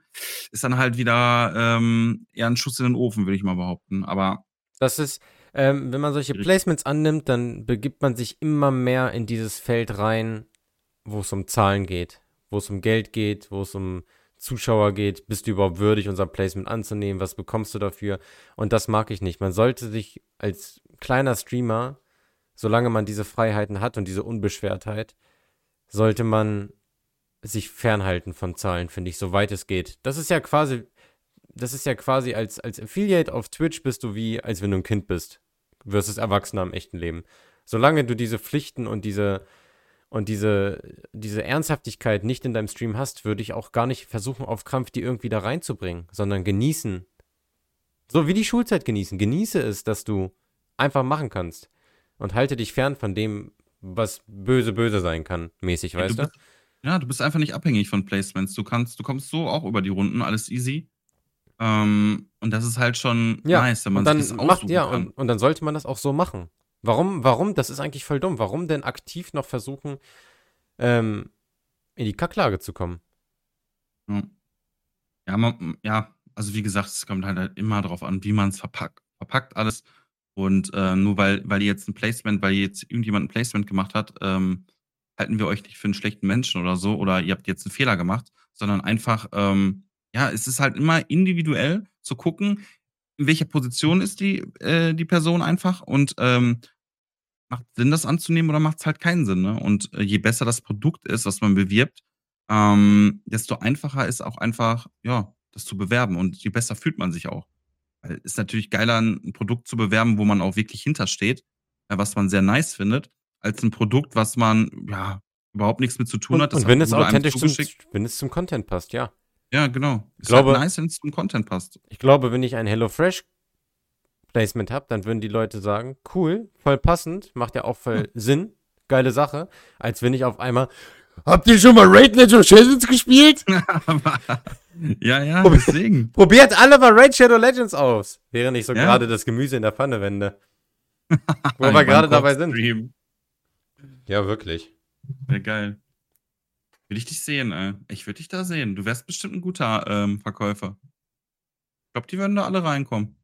Ist dann halt wieder, ähm, eher 'n Schuss in den Ofen, würde ich mal behaupten. Aber Das ist ähm, wenn man solche. Placements annimmt, dann begibt man sich immer mehr in dieses Feld rein, wo's um Zahlen geht, wo's um Geld geht, wo's um Zuschauer geht. Bist du überhaupt würdig, unser Placement anzunehmen? Was bekommst du dafür? Und das mag ich nicht. Man sollte sich als kleiner Streamer, solange man diese Freiheiten hat und diese Unbeschwertheit, sollte man sich fernhalten von Zahlen, finde ich, soweit es geht. Das ist ja quasi das ist ja quasi als als Affiliate auf Twitch bist du wie, als wenn du 'n Kind bist versus Erwachsener im echten Leben. Solange du diese Pflichten und diese und diese diese Ernsthaftigkeit nicht in deinem Stream hast, würde ich auch gar nicht versuchen, auf Krampf die irgendwie da reinzubringen, sondern genießen. So wie die Schulzeit genießen. Genieße es, dass du einfach machen kannst und halte dich fern von dem, was böse, böse sein kann, mäßig, Ja, weißt du? bist ja, du bist einfach nicht abhängig von Placements. Du kannst du kommst so auch über die Runden, alles easy. Ähm, und das ist halt schon Ja, nice, wenn man sich dann das macht ja, kann. und und dann sollte man das auch so machen. Warum warum das ist eigentlich voll dumm. Warum denn aktiv noch versuchen, ähm, in die Kacklage zu kommen? Ja. Ja, ma m ja, also, wie gesagt, es kommt halt halt immer drauf an, wie man's verpackt verpackt alles. Und, äh, nur weil weil ihr jetzt 'n Placement weil jetzt irgendjemand 'n Placement gemacht hat, ähm, halten wir euch nicht für 'n schlechten Menschen oder so oder ihr habt jetzt 'n Fehler gemacht, sondern einfach, ähm, ja, es ist halt immer individuell zu gucken, in welcher Position ist die äh, die Person einfach und, ähm, macht Sinn, das anzunehmen oder macht's halt keinen Sinn, ne? Und, äh, je besser das Produkt ist, was man bewirbt, ähm, desto einfacher ist auch einfach, ja, das zu bewerben und je besser fühlt man sich auch. Weil ist natürlich geiler, 'n 'n Produkt zu bewerben, wo man auch wirklich hinter steht, äh, was man sehr nice findet, als 'n Produkt, was man, ja überhaupt nichts mit zu tun Und, hat. Das und wenn es authentisch zum, wenn es zum Content passt, ja. Ja, genau. Ist glaube- halt nice, wenn es zum Content passt. Ich glaube, wenn ich ein HelloFresh Placement habe, dann würden die Leute sagen, cool, voll passend, macht ja auch voll Sinn, geile Sache, als wenn ich auf einmal Habt ihr schon mal Raid Legend of Legends gespielt? Ja, ja, Probier- deswegen. Probiert alle mal Raid Shadow Legends aus, während ich so Ja. gerade das Gemüse in der Pfanne wende. Wo wir gerade dabei sind. Kochstream. Ja, wirklich. Wäre geil. Will ich dich sehen, ey. Ich würde dich da sehen. Du wärst bestimmt ein guter ähm, Verkäufer. Ich glaube, die würden da alle reinkommen.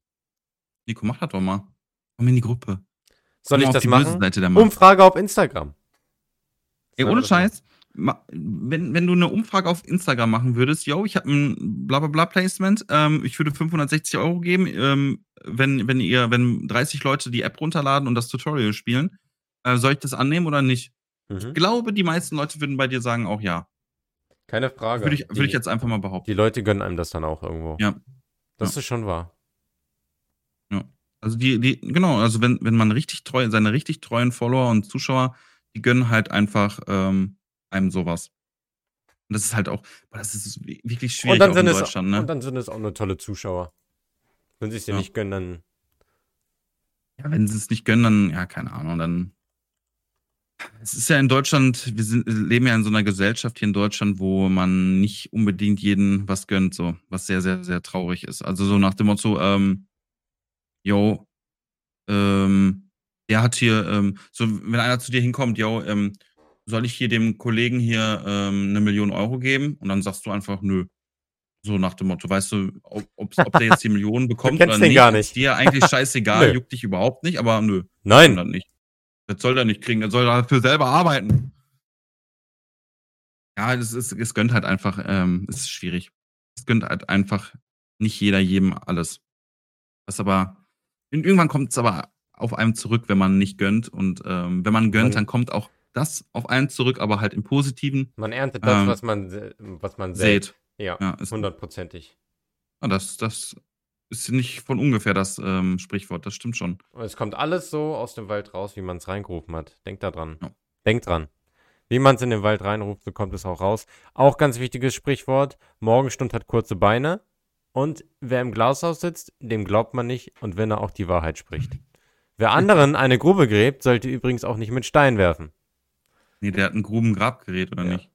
Nico, mach das doch mal. Komm in die Gruppe. Soll Komm ich das machen? Umfrage auf Instagram. Ey, ohne das machen? Wenn, wenn du eine Umfrage auf Instagram machen würdest, yo, ich habe ein blablabla Placement, ähm, ich würde 560 Euro geben, ähm, wenn, wenn ihr, wenn 30 Leute die App runterladen und das Tutorial spielen, äh, soll ich das annehmen oder nicht? Mhm. Ich glaube, die meisten Leute würden bei dir sagen auch ja. Keine Frage. Würde ich, die, würde ich jetzt einfach mal behaupten. die Leute gönnen einem das dann auch irgendwo. Ja. Das Ja. ist schon wahr. Also die, die, genau, also wenn, wenn man richtig treu, seine richtig treuen Follower und Zuschauer, die gönnen halt einfach ähm, einem sowas. Und das ist halt auch, das ist wirklich schwierig Und dann, auch sind in es, Deutschland, ne? und dann sind es auch nur tolle Zuschauer. Wenn sie es dir Ja. nicht gönnen, dann. Ja, wenn sie es nicht gönnen, dann, ja, keine Ahnung, dann. Es ist ja in Deutschland, wir sind, leben ja in so einer Gesellschaft hier in Deutschland, wo man nicht unbedingt jeden was gönnt, so, was sehr, sehr, sehr traurig ist. Also so nach dem Motto, ähm, yo, ähm, der hat hier, ähm, so, wenn einer zu dir hinkommt, yo, ähm, soll ich hier dem Kollegen hier ähm, eine Million Euro geben? Und dann sagst du einfach, nö. So nach dem Motto, weißt du, ob, ob's- ob der jetzt die Millionen bekommt oder nicht, gar ist nicht. dir eigentlich scheißegal, juckt dich überhaupt nicht, aber nö, Nein! das nicht. Das soll er nicht kriegen, er soll dafür selber arbeiten. Ja, es, ist, es gönnt halt einfach, ähm, es ist schwierig. Es gönnt halt einfach nicht jeder jedem alles. Was aber, irgendwann kommt es aber auf einem zurück, wenn man nicht gönnt. Und ähm, wenn man gönnt, dann kommt auch das auf einen zurück, aber halt im Positiven Man erntet das, Ähm, was man, was man sät. Ja, Ja, ist, hundertprozentig. ja, das, das ist nicht von ungefähr das ähm, Sprichwort, das stimmt schon. Und es kommt alles so aus dem Wald raus, wie man es reingerufen hat. Denkt da dran. Ja. Denkt dran. Wie man es in den Wald reinruft, so kommt es auch raus. Auch ganz wichtiges Sprichwort. Morgenstund hat kurze Beine. Und wer im Glashaus sitzt, dem glaubt man nicht. Und wenn er auch die Wahrheit spricht. Wer anderen eine Grube gräbt, sollte übrigens auch nicht mit Stein werfen. Nee, der hat ein Grubengrabgerät, oder Ja. nicht?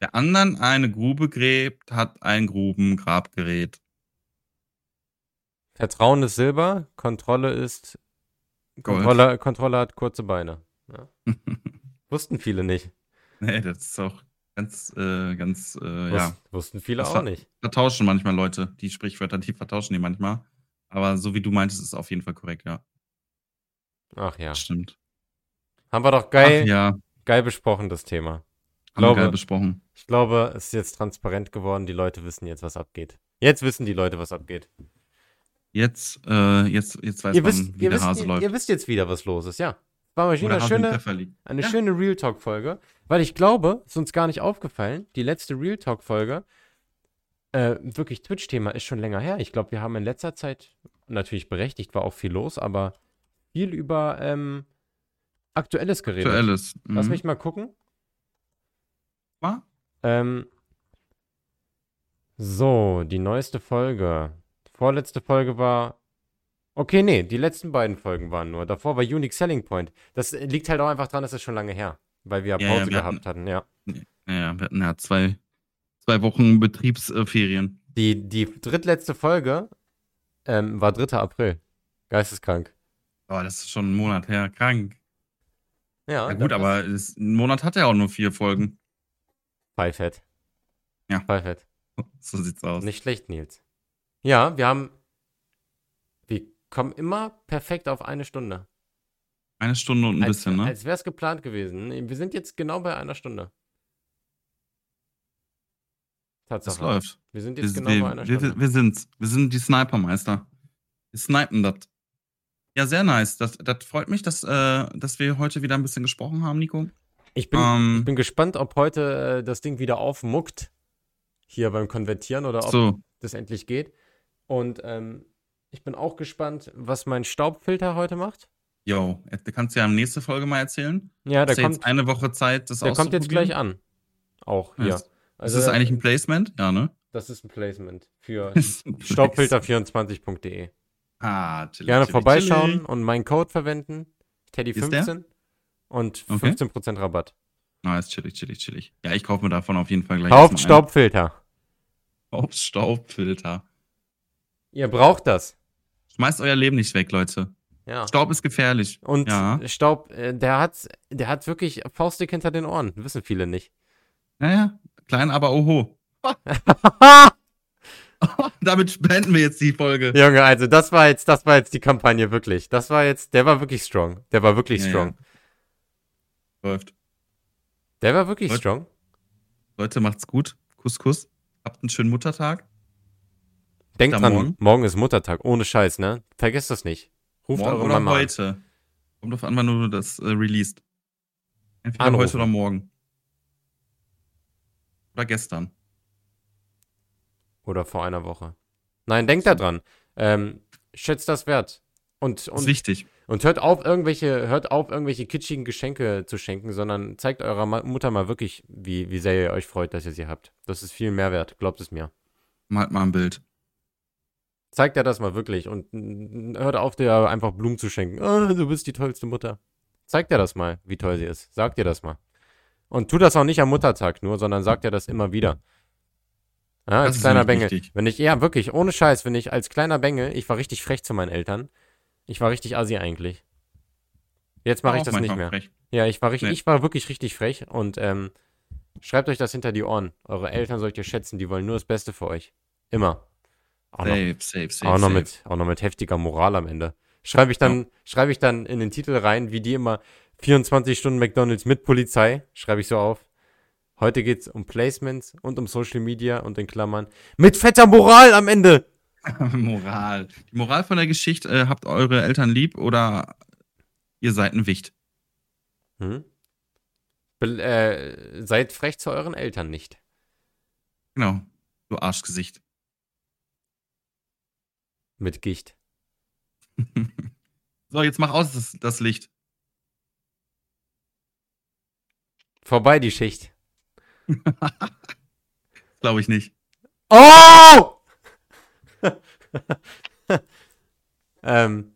Der anderen eine Grube gräbt, hat ein Grubengrabgerät. Vertrauen ist Silber, Kontrolle ist. Kontrolle, Kontrolle hat kurze Beine. Ja. Wussten viele nicht. nee, das ist auch ganz, äh, ganz, äh, Wus ja. Wussten viele Das auch nicht. Vertauschen manchmal Leute, die Sprichwörter, die vertauschen die manchmal. Aber so wie du meintest, ist auf jeden Fall korrekt, ja. Ach ja. Stimmt. Haben wir doch geil, Ach ja, geil besprochen, das Thema. haben wir Glaube- gerade besprochen. Ich glaube, es ist jetzt transparent geworden. Die Leute wissen jetzt, was abgeht. Jetzt wissen die Leute, was abgeht. Jetzt, äh, jetzt, jetzt weiß Ihr man, wisst, wie ihr, der wisst, Hase ihr, läuft. ihr wisst jetzt wieder, was los ist, ja. War mal eine schöne, eine Ja. schöne Real Talk-Folge, weil ich glaube, ist uns gar nicht aufgefallen, die letzte Real Talk-Folge, äh, wirklich Twitch-Thema ist schon länger her. Ich glaube, wir haben in letzter Zeit, natürlich berechtigt, war auch viel los, aber viel über ähm, Aktuelles geredet. Aktuelles. Lass Mhm. mich mal gucken. Mal? Ähm, so, die neueste Folge. Vorletzte Folge war. Okay, nee, die letzten beiden Folgen waren nur. Davor war Unique Selling Point. Das liegt halt auch einfach dran, dass es schon lange her. Weil wir Ja, ja, Pause wir gehabt hatten, ja. Ja, wir hatten ja zwei, zwei Wochen Betriebsferien. Die, die drittletzte Folge ähm, war 3. April. Geisteskrank. Boah, das ist schon ein Monat her. Krank. Ja, Ja, gut, das- aber es, ein Monat hat er auch nur vier Folgen. Pfeifett. Ja. Pfeifett. So sieht's aus. Nicht schlecht, Nils. Ja, wir haben. Wir kommen immer perfekt auf eine Stunde. Eine Stunde und ein als, bisschen, ne? Als wäre es geplant gewesen. Wir sind jetzt genau bei einer Stunde. Das Tatsache. läuft. Wir sind Wir, jetzt genau bei einer wir, Stunde. wir, wir sind's. Wir sind die Snipermeister. Wir snipen das. Ja, sehr nice. Das, das freut mich, dass, äh, dass wir heute wieder ein bisschen gesprochen haben, Nico. Ich bin, Ähm. ich bin gespannt, ob heute äh, das Ding wieder aufmuckt. Hier beim Konvertieren oder ob So, das endlich geht. Und ähm, ich bin auch gespannt, was mein Staubfilter heute macht. Jo, du kannst ja nächste Folge mal erzählen. Ja, ja kommt, jetzt eine Woche Zeit, das der kommt jetzt gleich an. Auch hier. Ja, Ist Also, das eigentlich ein Placement? Ja, ne? das ist ein Placement für Ist ein Place. staubfilter24.de. Ah, chillig, Gerne chillig, vorbeischauen chillig. und meinen Code verwenden. Ist der? Teddy15 und Okay. 15% Rabatt. Ah, ist chillig, chillig, chillig. Ja, ich kaufe mir davon auf jeden Fall gleich. Kauft. Staubfilter. Kauft Staubfilter. Ihr braucht das. Schmeißt euer Leben nicht weg, Leute. Ja. Staub ist gefährlich. Und Ja. Staub, äh, der hat, der hat wirklich Faustdick hinter den Ohren. Wissen viele nicht. Naja, klein, aber oho. Damit beenden wir jetzt die Folge. Junge, also das war jetzt, das war jetzt die Kampagne wirklich. Das war jetzt, der war wirklich strong. Der war wirklich Ja, strong. Läuft. Der war wirklich Leute- strong. Leute, macht's gut. Kuss, Kuss. Habt einen schönen Muttertag. Denkt dran, morgen? morgen? ist Muttertag. Ohne Scheiß, ne? Vergesst das nicht. Ruft morgen eure oder Mama an. heute. Kommt drauf an, wann du das äh, released. Entweder Anrufen. heute oder morgen. Oder gestern. Oder vor einer Woche. Nein, denkt da dran. Ähm, schätzt das wert. Und, ist und, wichtig. und hört auf, irgendwelche, hört auf, irgendwelche kitschigen Geschenke zu schenken, sondern zeigt eurer Mutter mal wirklich, wie, wie sehr ihr euch freut, dass ihr sie habt. Das ist viel Mehrwert, glaubt es mir. Malt mal ein Bild. Zeigt ihr das mal wirklich und hört auf, dir einfach Blumen zu schenken. Ah, du bist die tollste Mutter. Zeigt ihr das mal, wie toll sie ist. Sagt ihr das mal. Und tu das auch nicht am Muttertag nur, sondern sagt ihr das immer wieder. Ja, als kleiner Bengel. wichtig. Wenn ich, ja, wirklich, ohne Scheiß, wenn ich als kleiner Bengel, ich war richtig frech zu meinen Eltern. Ich war richtig assi eigentlich. Jetzt mache ich das nicht mehr. frech. Ja, ich war richtig, Nee. ich war wirklich richtig frech und ähm, schreibt euch das hinter die Ohren. Eure Eltern sollt ihr schätzen, die wollen nur das Beste für euch. Immer. Auch noch, Safe, safe, safe. auch noch mit, auch noch mit heftiger Moral am Ende. Schreibe ich dann, schreibe ich dann in den Titel rein, wie die immer 24 Stunden McDonalds mit Polizei, schreibe ich so auf. Heute geht's um Placements und um Social Media und in Klammern mit fetter Moral am Ende. Moral. Die Moral von der Geschichte, äh, habt eure Eltern lieb oder ihr seid ein Wicht. Hm? Be äh, seid frech zu euren Eltern nicht. Genau. Du Arschgesicht. Mit Gicht. So, jetzt mach aus das, das Licht. Vorbei die Schicht. Glaube ich nicht. Oh! ähm,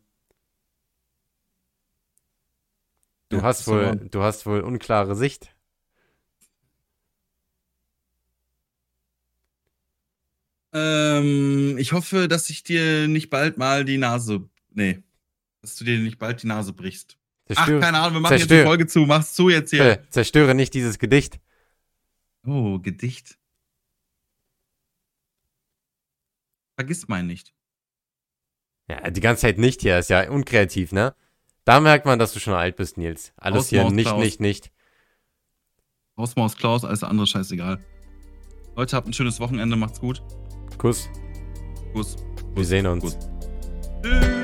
du Ja, hast so wohl, du hast wohl unklare Sicht. Ähm, ich hoffe, dass ich dir nicht bald mal die Nase. Nee. Dass du dir nicht bald die Nase brichst. Ach, Zerstöre, keine Ahnung, wir machen jetzt Zerstöre. die Folge zu. Mach's zu jetzt hier. äh, zerstöre nicht dieses Gedicht. Oh, Gedicht. Vergiss mein nicht. Ja, die ganze Zeit nicht hier, ist ja unkreativ, ne? Da merkt man, dass du schon alt bist, Nils. Alles Aus hier nicht, Klaus. nicht, nicht. Hausmaus Klaus, alles andere scheißegal. Leute, habt ein schönes Wochenende, macht's gut. Kuss, Kuss. wir sehen uns. Kuss.